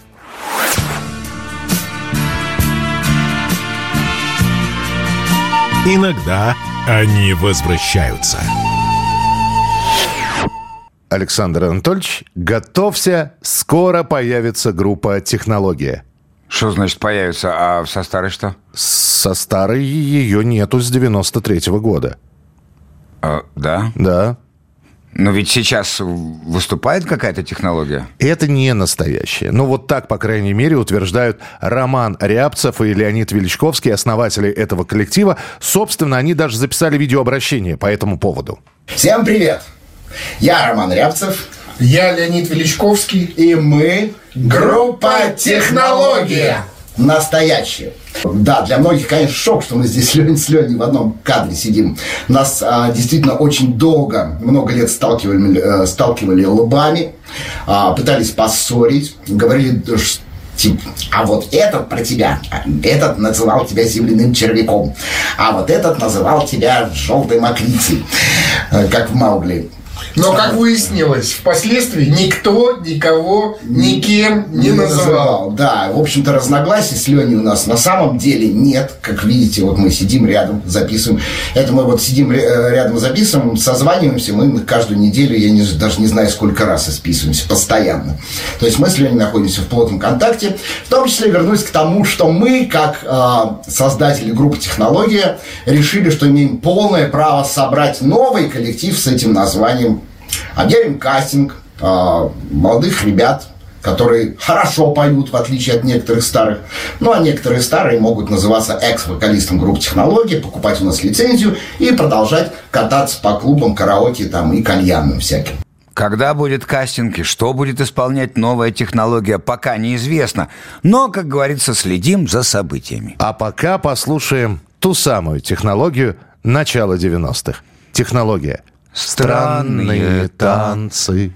Иногда они возвращаются. Александр Анатольевич, готовься, скоро появится группа «Технология». Что значит появится? А со старой что? Со старой ее нету с 93-го года. А, да? Да. Но ведь сейчас выступает какая-то технология. Это не настоящее. Ну, вот так, по крайней мере, утверждают Роман Рябцев и Леонид Величковский, основатели этого коллектива. Собственно, они даже записали видеообращение по этому поводу. Всем привет! Я Роман Рябцев. Я Леонид Величковский. И мы группа «Технология». Настоящая. Да, для многих, конечно, шок, что мы здесь с Леней в одном кадре сидим. Нас а, действительно очень долго, много лет сталкивали, э, сталкивали лбами, а, пытались поссорить, говорили, ш- типа, а вот этот про тебя, а этот называл тебя земляным червяком, а вот этот называл тебя желтой мокрицей, э, как в Маугли. Но, как выяснилось, впоследствии никто никого никем не, называл. Да, в общем-то, разногласий с Леней у нас на самом деле нет. Как видите, вот мы сидим рядом, записываем. Это мы вот сидим э, рядом, записываем, созваниваемся. Мы каждую неделю, я не, даже не знаю, сколько раз списываемся, постоянно. То есть мы с Леней находимся в плотном контакте. В том числе вернусь к тому, что мы, как э, создатели группы «Технология», решили, что имеем полное право собрать новый коллектив с этим названием. Объявим кастинг э, молодых ребят, которые хорошо поют, в отличие от некоторых старых. Ну, а некоторые старые могут называться экс-вокалистом группы «Технологии», покупать у нас лицензию и продолжать кататься по клубам, караоке там, и кальянным всяким. Когда будет кастинг и что будет исполнять новая технология, пока неизвестно. Но, как говорится, следим за событиями. А пока послушаем ту самую технологию начала 90-х. Технология. Странные танцы.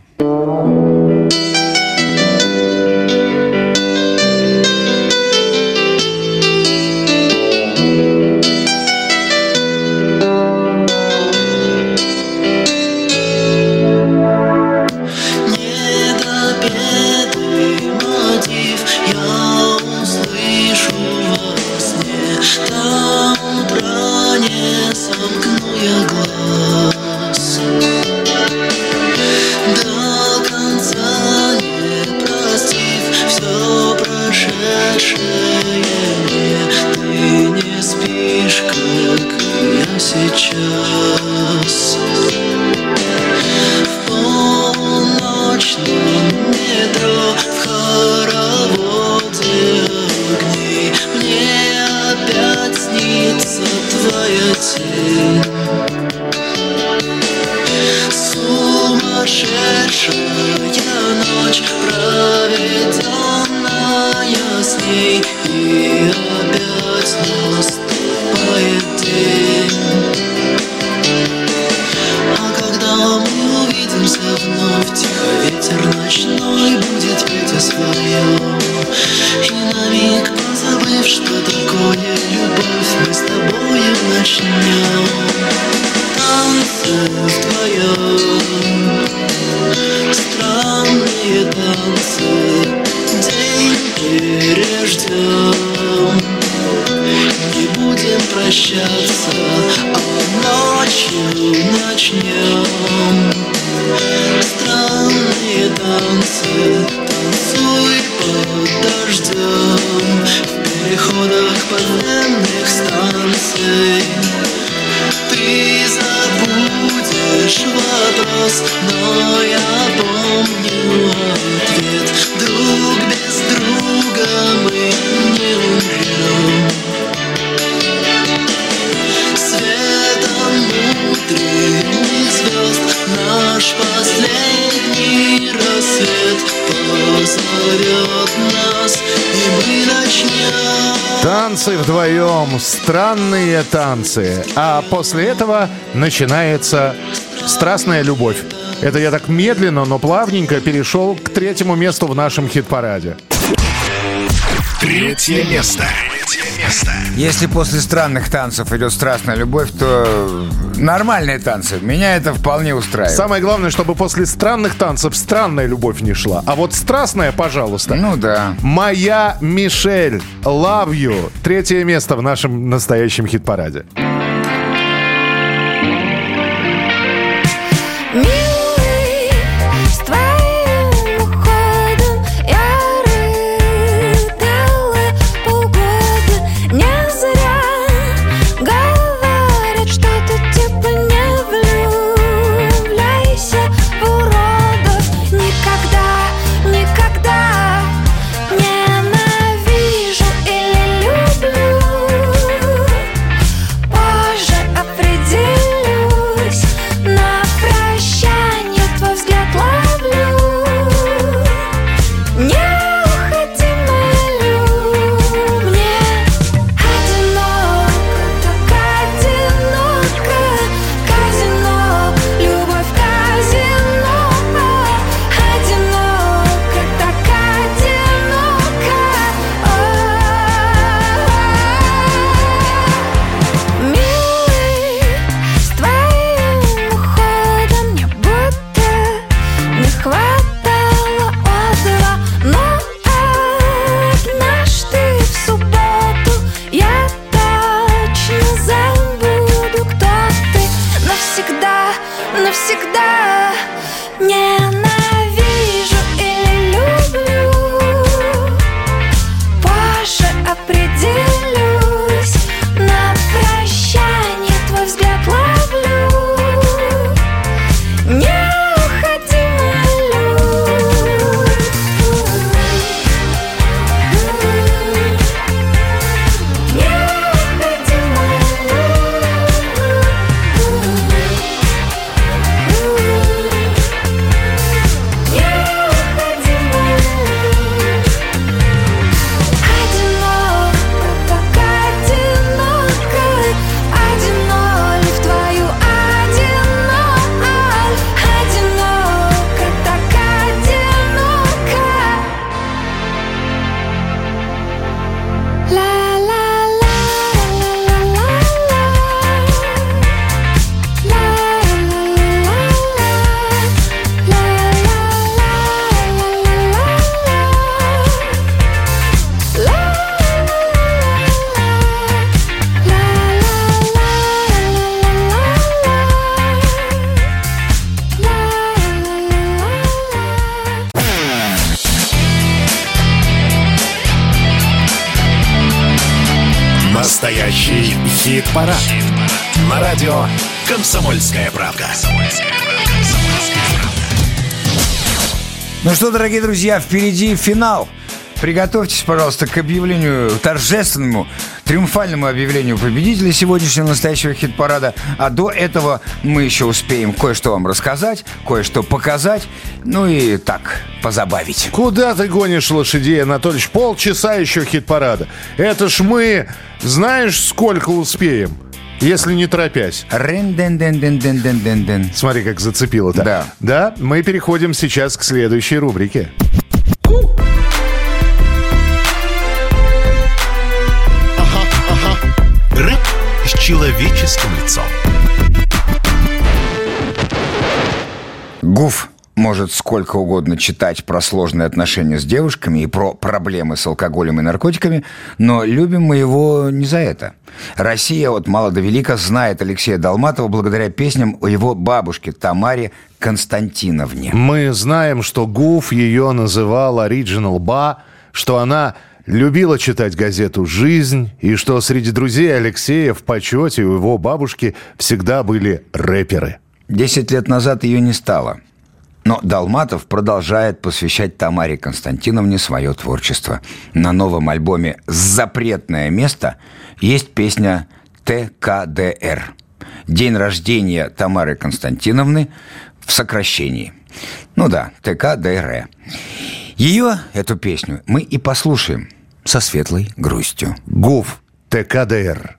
Танцы. А после этого начинается страстная любовь. Это я так медленно, но плавненько перешел к третьему месту в нашем хит-параде. Третье место. Если после странных танцев идет страстная любовь, то нормальные танцы. Меня это вполне устраивает. Самое главное, чтобы после странных танцев странная любовь не шла. А вот страстная, пожалуйста. Ну да. Моя Мишель, Love You. Третье место в нашем настоящем хит-параде. Что, дорогие друзья, впереди финал. Приготовьтесь, пожалуйста, к объявлению, торжественному, триумфальному объявлению победителя сегодняшнего настоящего хит-парада. А до этого мы еще успеем кое-что вам рассказать, кое-что показать, ну и так, позабавить. Куда ты гонишь лошадей, Анатольевич? Полчаса еще хит-парада. Это ж мы, знаешь, сколько успеем? Если не торопясь. Рен-ден-ден-ден-ден-ден-ден. Смотри, как зацепило-то. Да. Да, мы переходим сейчас к следующей рубрике. Рэп с человеческим лицом. Гуф может сколько угодно читать про сложные отношения с девушками и про проблемы с алкоголем и наркотиками, но любим мы его не за это. Россия от мала до велика знает Алексея Долматова благодаря песням о его бабушке Тамаре Константиновне. Мы знаем, что Гуф ее называл Original Ба, что она любила читать газету «Жизнь» и что среди друзей Алексея в почете у его бабушки всегда были рэперы. Десять лет назад ее не стало. Но Долматов продолжает посвящать Тамаре Константиновне свое творчество. На новом альбоме «Запретное место» есть песня «ТКДР». День рождения Тамары Константиновны в сокращении. Ну да, ТКДР. Ее, эту песню, мы и послушаем со светлой грустью. Гуф ТКДР.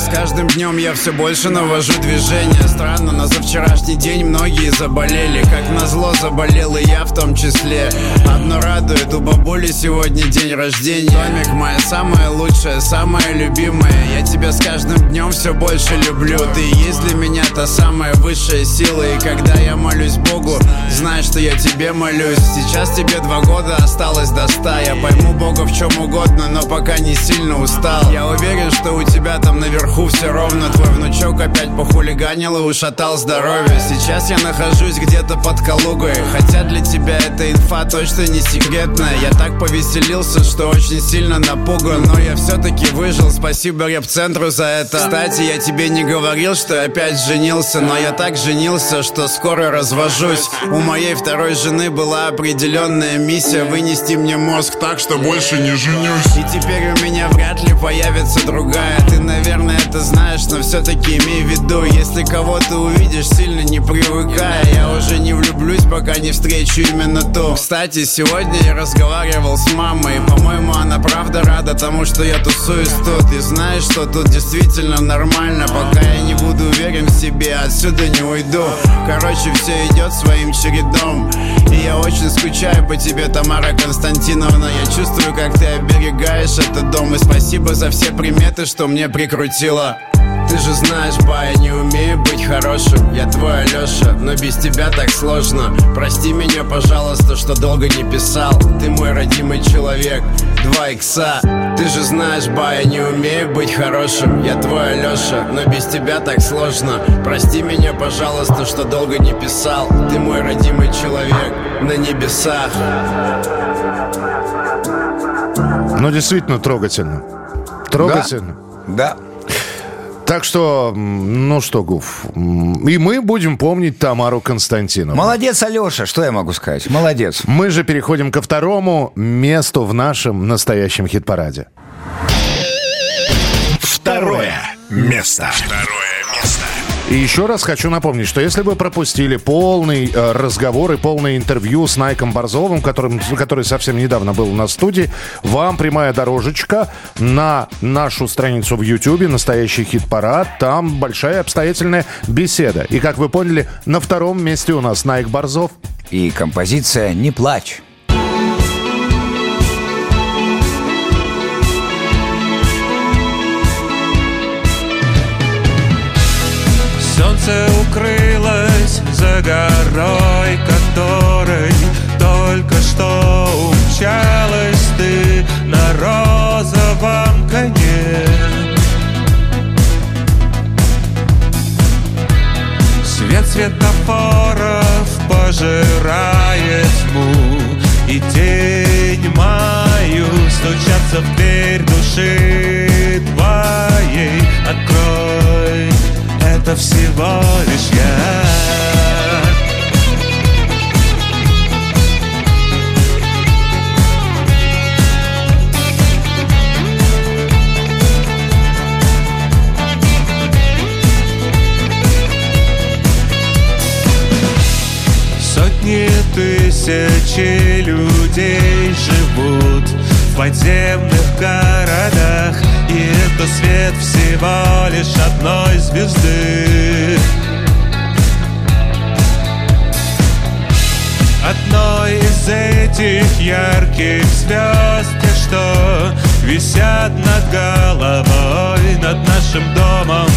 С каждым днем я все больше навожу движение. Странно, но за вчерашний день многие заболели. Как назло заболел и я в том числе. Одно радует, у бабули сегодня день рождения. Домик моя самая лучшая, самая любимая Я тебя с каждым днем все больше люблю. Ты есть для меня та самая высшая сила. И когда я молюсь Богу, знай, что я тебе молюсь. Сейчас тебе два года осталось до ста. Я пойму Бога в чем угодно, но пока не сильно устал. Я уверен, что у тебя там наверху все ровно Твой внучок опять похулиганил и ушатал здоровье. Сейчас я нахожусь где-то под Калугой Хотя для тебя эта инфа точно не секретная. Я так повеселился, что очень сильно напуган Но я все-таки выжил, спасибо реп-центру за это. Кстати, я тебе не говорил, что опять женился Но я так женился, что скоро развожусь. У моей второй жены была определенная миссия Вынести мне мозг так, что больше не женюсь. И теперь у меня вряд ли появится другая. Ты, наверное, это знаешь, но все-таки имей в виду Если кого-то увидишь, сильно не привыкая Я уже не влюблюсь, пока не встречу именно ту. Кстати, сегодня я разговаривал с мамой. По-моему, она правда рада тому, что я тусуюсь тут. И знаешь, что тут действительно нормально. Пока я не буду уверен в себе, отсюда не уйду. Короче, все идет своим чередом. И я очень скучаю по тебе, Тамара Константиновна. Я чувствую, как ты оберегаешь этот дом. И спасибо за все приметы, что мне прикрутила ты же знаешь, ба, я не умею быть хорошим. Я твой Алеша, но без тебя так сложно. Прости меня, пожалуйста, что долго не писал. Ты мой родимый человек, два икса. Ты же знаешь, ба, я не умею быть хорошим. Я твой Алеша, но без тебя так сложно. Прости меня, пожалуйста, что долго не писал. Ты мой родимый человек на небесах. Ну, действительно трогательно. Трогательно. Да. Так что, ну что, Гуф, и мы будем помнить Тамару Константиновну. Молодец, Алеша, что я могу сказать? Молодец. Мы же переходим ко второму месту в нашем настоящем хит-параде. Второе место. Второе место. И еще раз хочу напомнить, что если вы пропустили полный э, разговор и полное интервью с Найком Борзовым, которым, который совсем недавно был в студии, вам прямая дорожечка на нашу страницу в YouTube, настоящий хит-парад. Там большая обстоятельная беседа. И, как вы поняли, на втором месте у нас Найк Борзов. И композиция «Не плачь». Солнце укрылось за горой, которой только что умчалась ты на розовом коне. Свет светофоров пожирает тьму, и тень мою стучаться в дверь души твоей Открой, это всего лишь я. Сотни тысячи людей живут в подземных городах И это свет всего лишь одной звезды. Одной из этих ярких звезд что висят над головой Над нашим домом,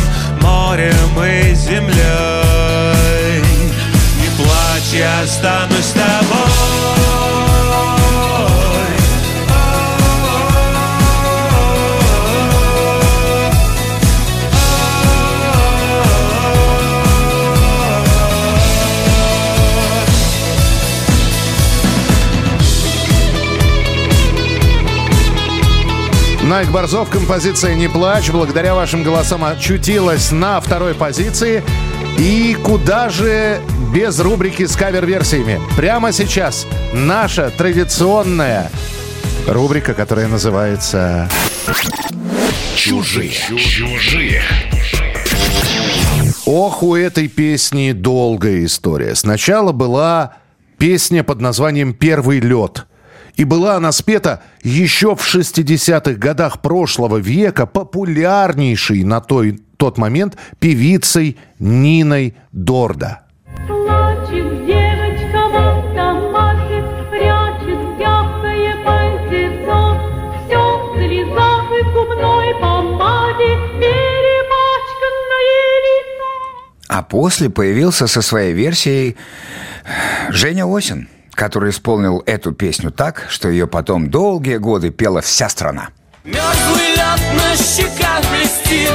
морем и землей. Не плачь, я останусь с тобой Найк Борзов, композиция «Не плачь», благодаря вашим голосам очутилась на второй позиции. И куда же без рубрики с кавер-версиями? Прямо сейчас наша традиционная рубрика, которая называется... Чужие. Чужие. Ох, у этой песни долгая история. Сначала была песня под названием «Первый лед». И была она спета еще в 60-х годах прошлого века популярнейшей на той, тот момент певицей Ниной Дорда. Плачет девочка в автомате, прячет мягкое пальтецо. Все в слезах и губной помаде, перепачканное лицо. А после появился со своей версией Женя Осин, который исполнил эту песню так, что ее потом долгие годы пела вся страна. Мерзлый лед на щеках блестит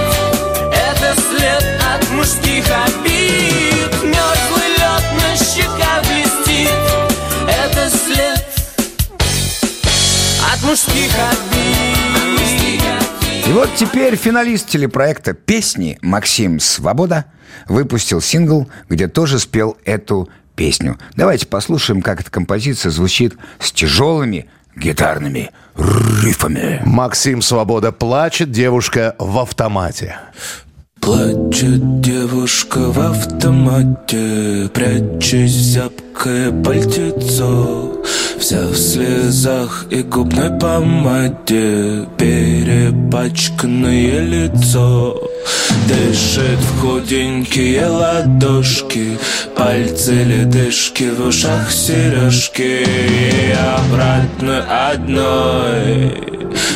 Это след от мужских обид Мерзлый лед на щеках блестит Это след от мужских обид И вот теперь финалист телепроекта «Песни» Максим Свобода выпустил сингл, где тоже спел эту песню. Давайте послушаем, как эта композиция звучит с тяжелыми гитарными рифами. Максим Свобода плачет, девушка в автомате. Плачет девушка в автомате, прячась в зябкое пальтецо. Вся в слезах и губной помаде, перепачканное лицо. Дышит в худенькие ладошки, пальцы ледышки, в ушах сережки. И обратно одной,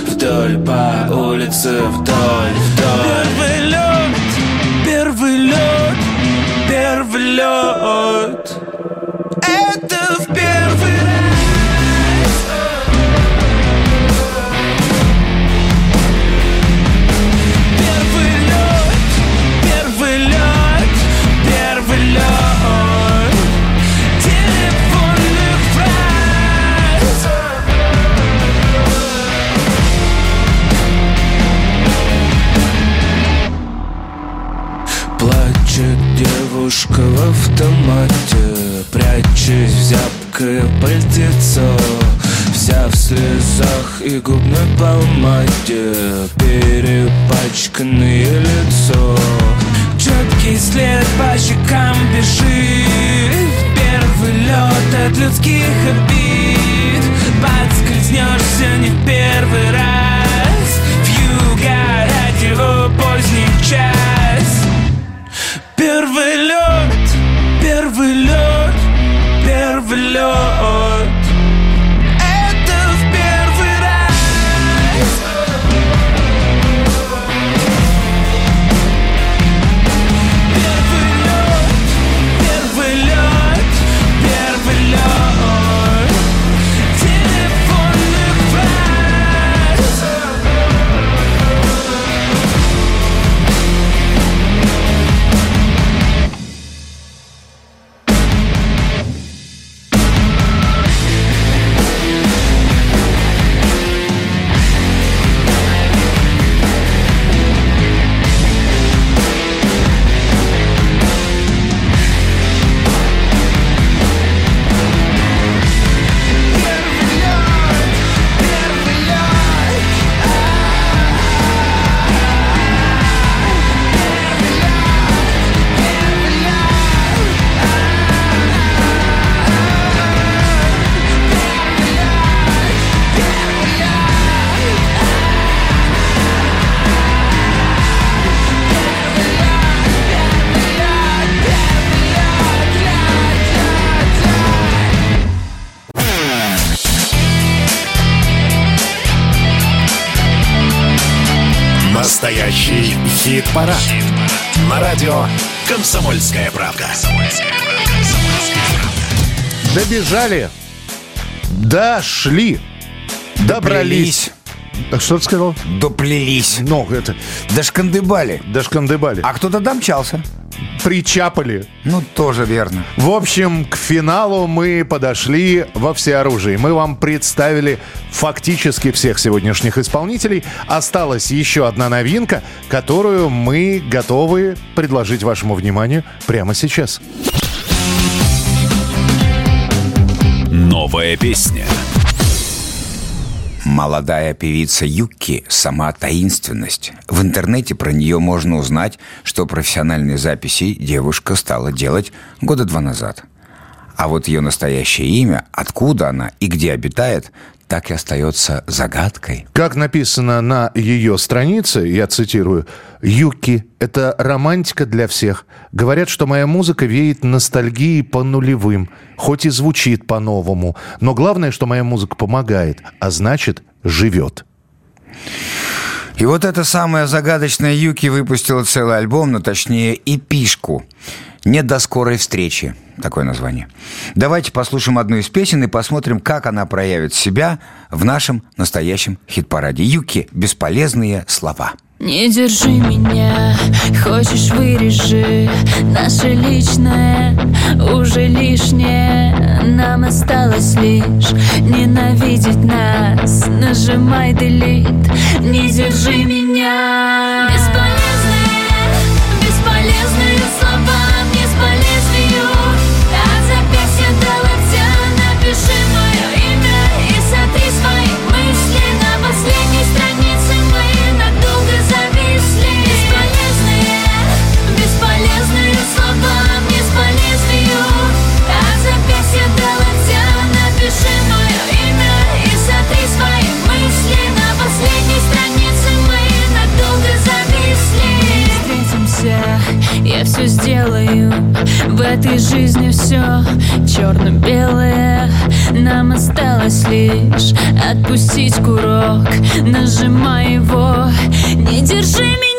вдоль по улице, вдоль, вдоль. Первый лед, первый лед, первый лед. Это в первый раз. От людских обид Добежали. Дошли. Добрались. А Что ты сказал? Доплелись. Ну, это... Дошкандыбали. Дошкандыбали. А кто-то домчался. Причапали. Ну, тоже верно. В общем, к финалу мы подошли во всеоружии. Мы вам представили фактически всех сегодняшних исполнителей. Осталась еще одна новинка, которую мы готовы предложить вашему вниманию прямо сейчас. Новая песня. Молодая певица Юки – сама таинственность. В интернете про нее можно узнать, что профессиональные записи девушка стала делать года два назад. А вот ее настоящее имя, откуда она и где обитает, так и остается загадкой. Как написано на ее странице, я цитирую, «Юки – это романтика для всех. Говорят, что моя музыка веет ностальгией по нулевым, хоть и звучит по-новому. Но главное, что моя музыка помогает, а значит, живет». И вот эта самая загадочная Юки выпустила целый альбом, но точнее эпишку. «Нет до скорой встречи» – такое название. Давайте послушаем одну из песен и посмотрим, как она проявит себя в нашем настоящем хит-параде. Юки «Бесполезные слова». Не держи меня, хочешь вырежи Наше личное уже лишнее Нам осталось лишь ненавидеть нас Нажимай delete, не держи меня Бесполезные, бесполезные все сделаю. В этой жизни все черно-белое Нам осталось лишь отпустить курок. Нажимай его, не держи меня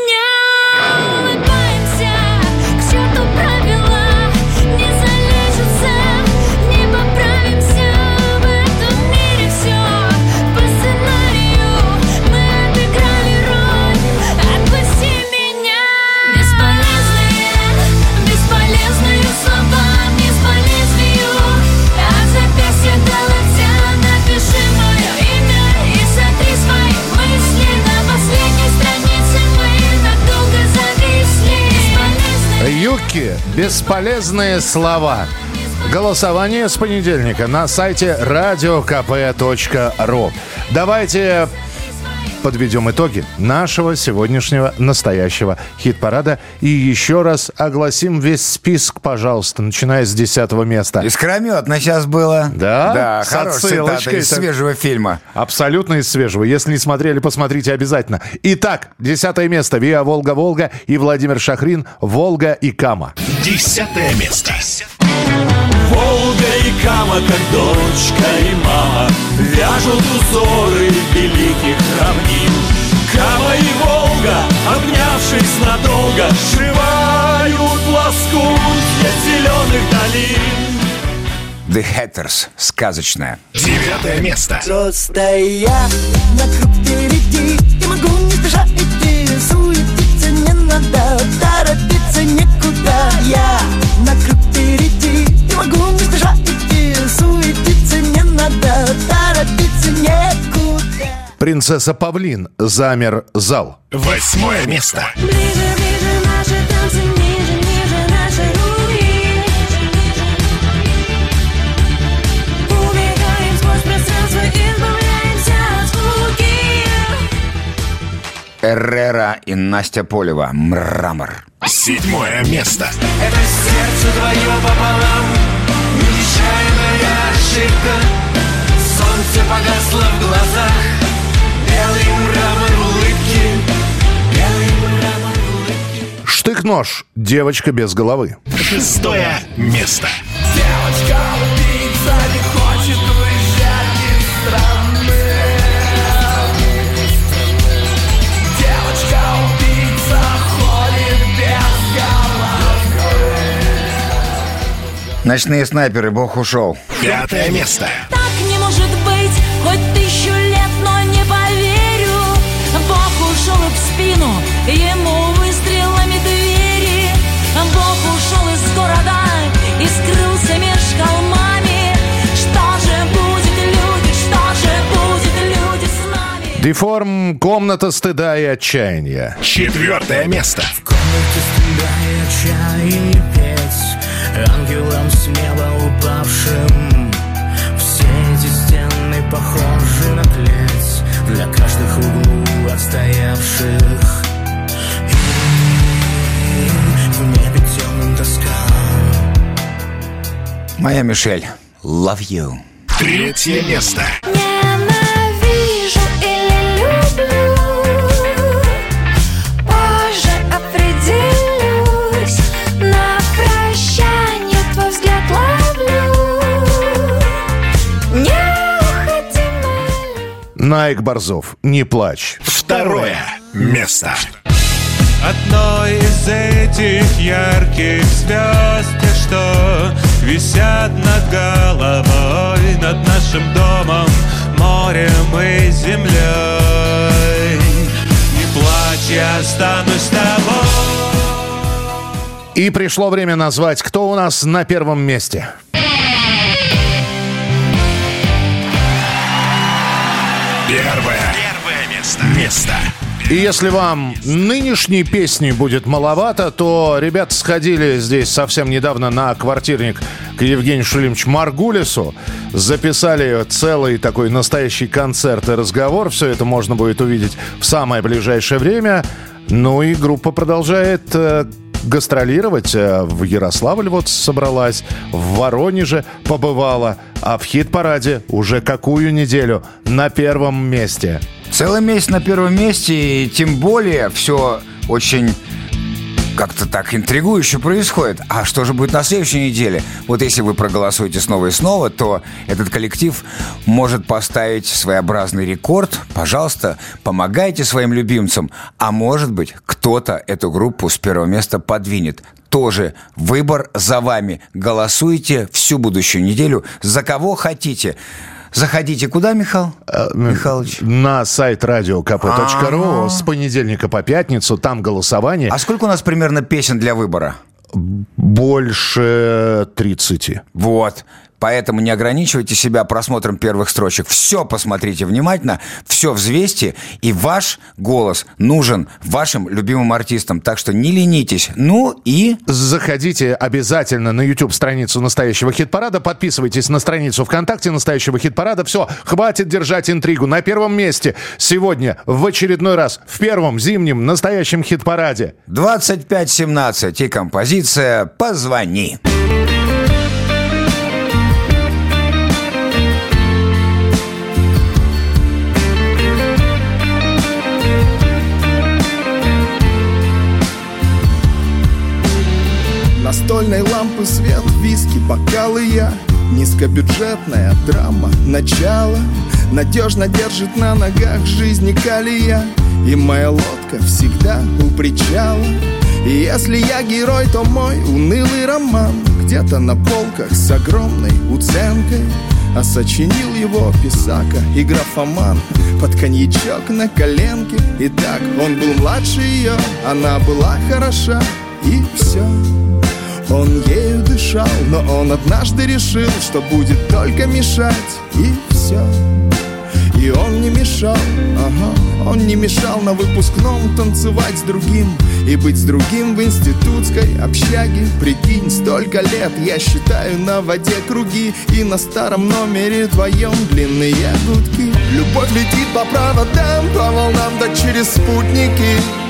Юки «Бесполезные слова». Голосование с понедельника на сайте radiokp.ru. Давайте подведем итоги нашего сегодняшнего настоящего хит-парада. И еще раз огласим весь список, пожалуйста, начиная с 10 места. Искрометно сейчас было. Да? Да, С хорошая цитата из свежего фильма. Абсолютно из свежего. Если не смотрели, посмотрите обязательно. Итак, десятое место. Виа Волга-Волга и Владимир Шахрин «Волга и Кама». Десятое место. Волга и Кама, как дочка и мама Вяжут узоры великих равнин Кама и Волга, обнявшись надолго Сшивают лоскутья зеленых долин The Hatters. Сказочная. Девятое место. Просто я на круг впереди Не могу не спеша идти Суетиться не надо Торопиться некуда Я на круг впереди Не могу не спеша идти Суетиться не надо Торопиться некуда Принцесса Павлин. Замер зал. Восьмое место. Ближе, ближе наши танцы, ниже, ниже наши руки Убегаем сквозь пространство, избавляемся от скуки Эррера и Настя Полева. Мрамор. Седьмое место. Это сердце твое пополам ошибка Солнце погасло в глазах Белый мрамор улыбки Белый мрамор улыбки Штык-нож. Девочка без головы. Шестое место. Ночные снайперы, бог ушел. Пятое место. Так не может быть, хоть тысячу лет, но не поверю Бог ушел в спину, ему выстрелами двери Бог ушел из города и скрылся меж холмами Что же будет, люди, что же будет, люди с нами? Деформ «Комната стыда и отчаяния». Четвертое место. комнате стыда и отчаяние петь Ангелам с неба упавшим. Все эти стены похожи на клеть Для каждых углу отстоявших. И в небе темным тоска. Моя Мишель, love you. Третье место. Ненавижу Найк Борзов, не плачь. Второе место. Одной из этих ярких звезд что висят над головой, над нашим домом, морем и землей. Не плачь, я останусь с тобой. И пришло время назвать, кто у нас на первом месте. Первое. Первое место. Место. И если вам нынешней песни будет маловато, то ребята сходили здесь совсем недавно на квартирник к Евгению Шулимовичу Маргулису, записали целый такой настоящий концерт и разговор. Все это можно будет увидеть в самое ближайшее время. Ну и группа продолжает э, гастролировать. Э, В Ярославль вот собралась, в Воронеже побывала, а в хит-параде уже какую неделю на первом месте. Целый месяц на первом месте, и тем более все очень как-то так интригующе происходит. А что же будет на следующей неделе? Вот если вы проголосуете снова и снова, то этот коллектив может поставить своеобразный рекорд. Пожалуйста, помогайте своим любимцам. А может быть, кто-то эту группу с первого места подвинет. Тоже выбор за вами. Голосуйте всю будущую неделю за кого хотите. Заходите куда, Михаил? Михалыч? На сайт radiokp.ru Ага. с понедельника по пятницу. Там голосование. А сколько у нас примерно песен для выбора? Больше 30. Вот. Поэтому не ограничивайте себя просмотром первых строчек. Все посмотрите внимательно, все взвесьте, и ваш голос нужен вашим любимым артистам. Так что не ленитесь. Ну и... Заходите обязательно на YouTube-страницу настоящего хит-парада, подписывайтесь на страницу ВКонтакте настоящего хит-парада. Все, хватит держать интригу. На первом месте сегодня в очередной раз в первом зимнем настоящем хит-параде. 25-17 и композиция «Позвони». Настольной лампы свет, виски, бокалы. Я Низкобюджетная драма, начало Надежно держит на ногах жизни калия. И моя лодка всегда у причала. И если я герой, то мой унылый роман Где-то на полках с огромной уценкой. А сочинил его писака и графоман Под коньячок на коленке. И так он был младше ее Она была хороша И все он ею дышал, но он однажды решил, что будет только мешать, и все. И он не мешал, ага, он не мешал на выпускном танцевать с другим И быть с другим в институтской общаге. Прикинь, столько лет я считаю на воде круги И на старом номере твоем длинные гудки. Любовь летит по проводам, по волнам, да через спутники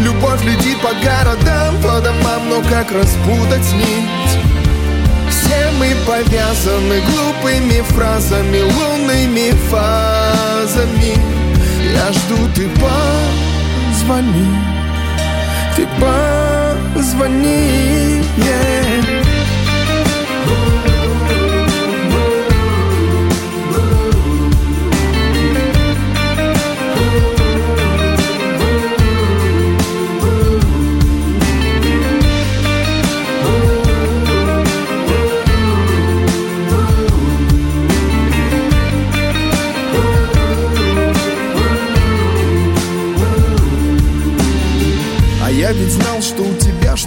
Любовь летит по городам, по домам, но как распутать нить? Все мы повязаны глупыми фразами, лунными фазами Я жду, ты позвони, ты позвони, yeah.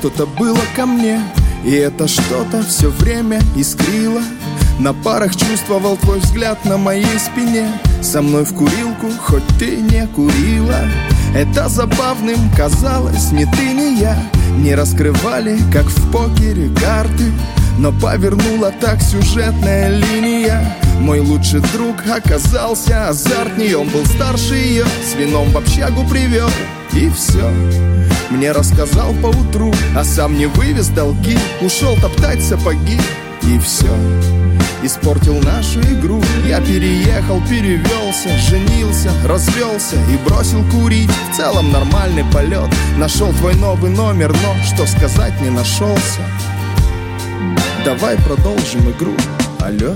Что-то было ко мне И это что-то все время искрило. На парах чувствовал твой взгляд на моей спине Со мной в курилку, хоть ты не курила. Это забавным казалось, ни ты, ни я Не раскрывали, как в покере, карты. Но повернула так сюжетная линия. Мой лучший друг оказался азартней Он был старше ее, с вином в общагу привел И все Мне рассказал поутру, а сам не вывез долги. Ушел топтать сапоги И все Испортил нашу игру. Я переехал, перевелся, женился, развелся И бросил курить. В целом нормальный полет Нашел твой новый номер, но что сказать не нашелся Давай продолжим игру. Алло.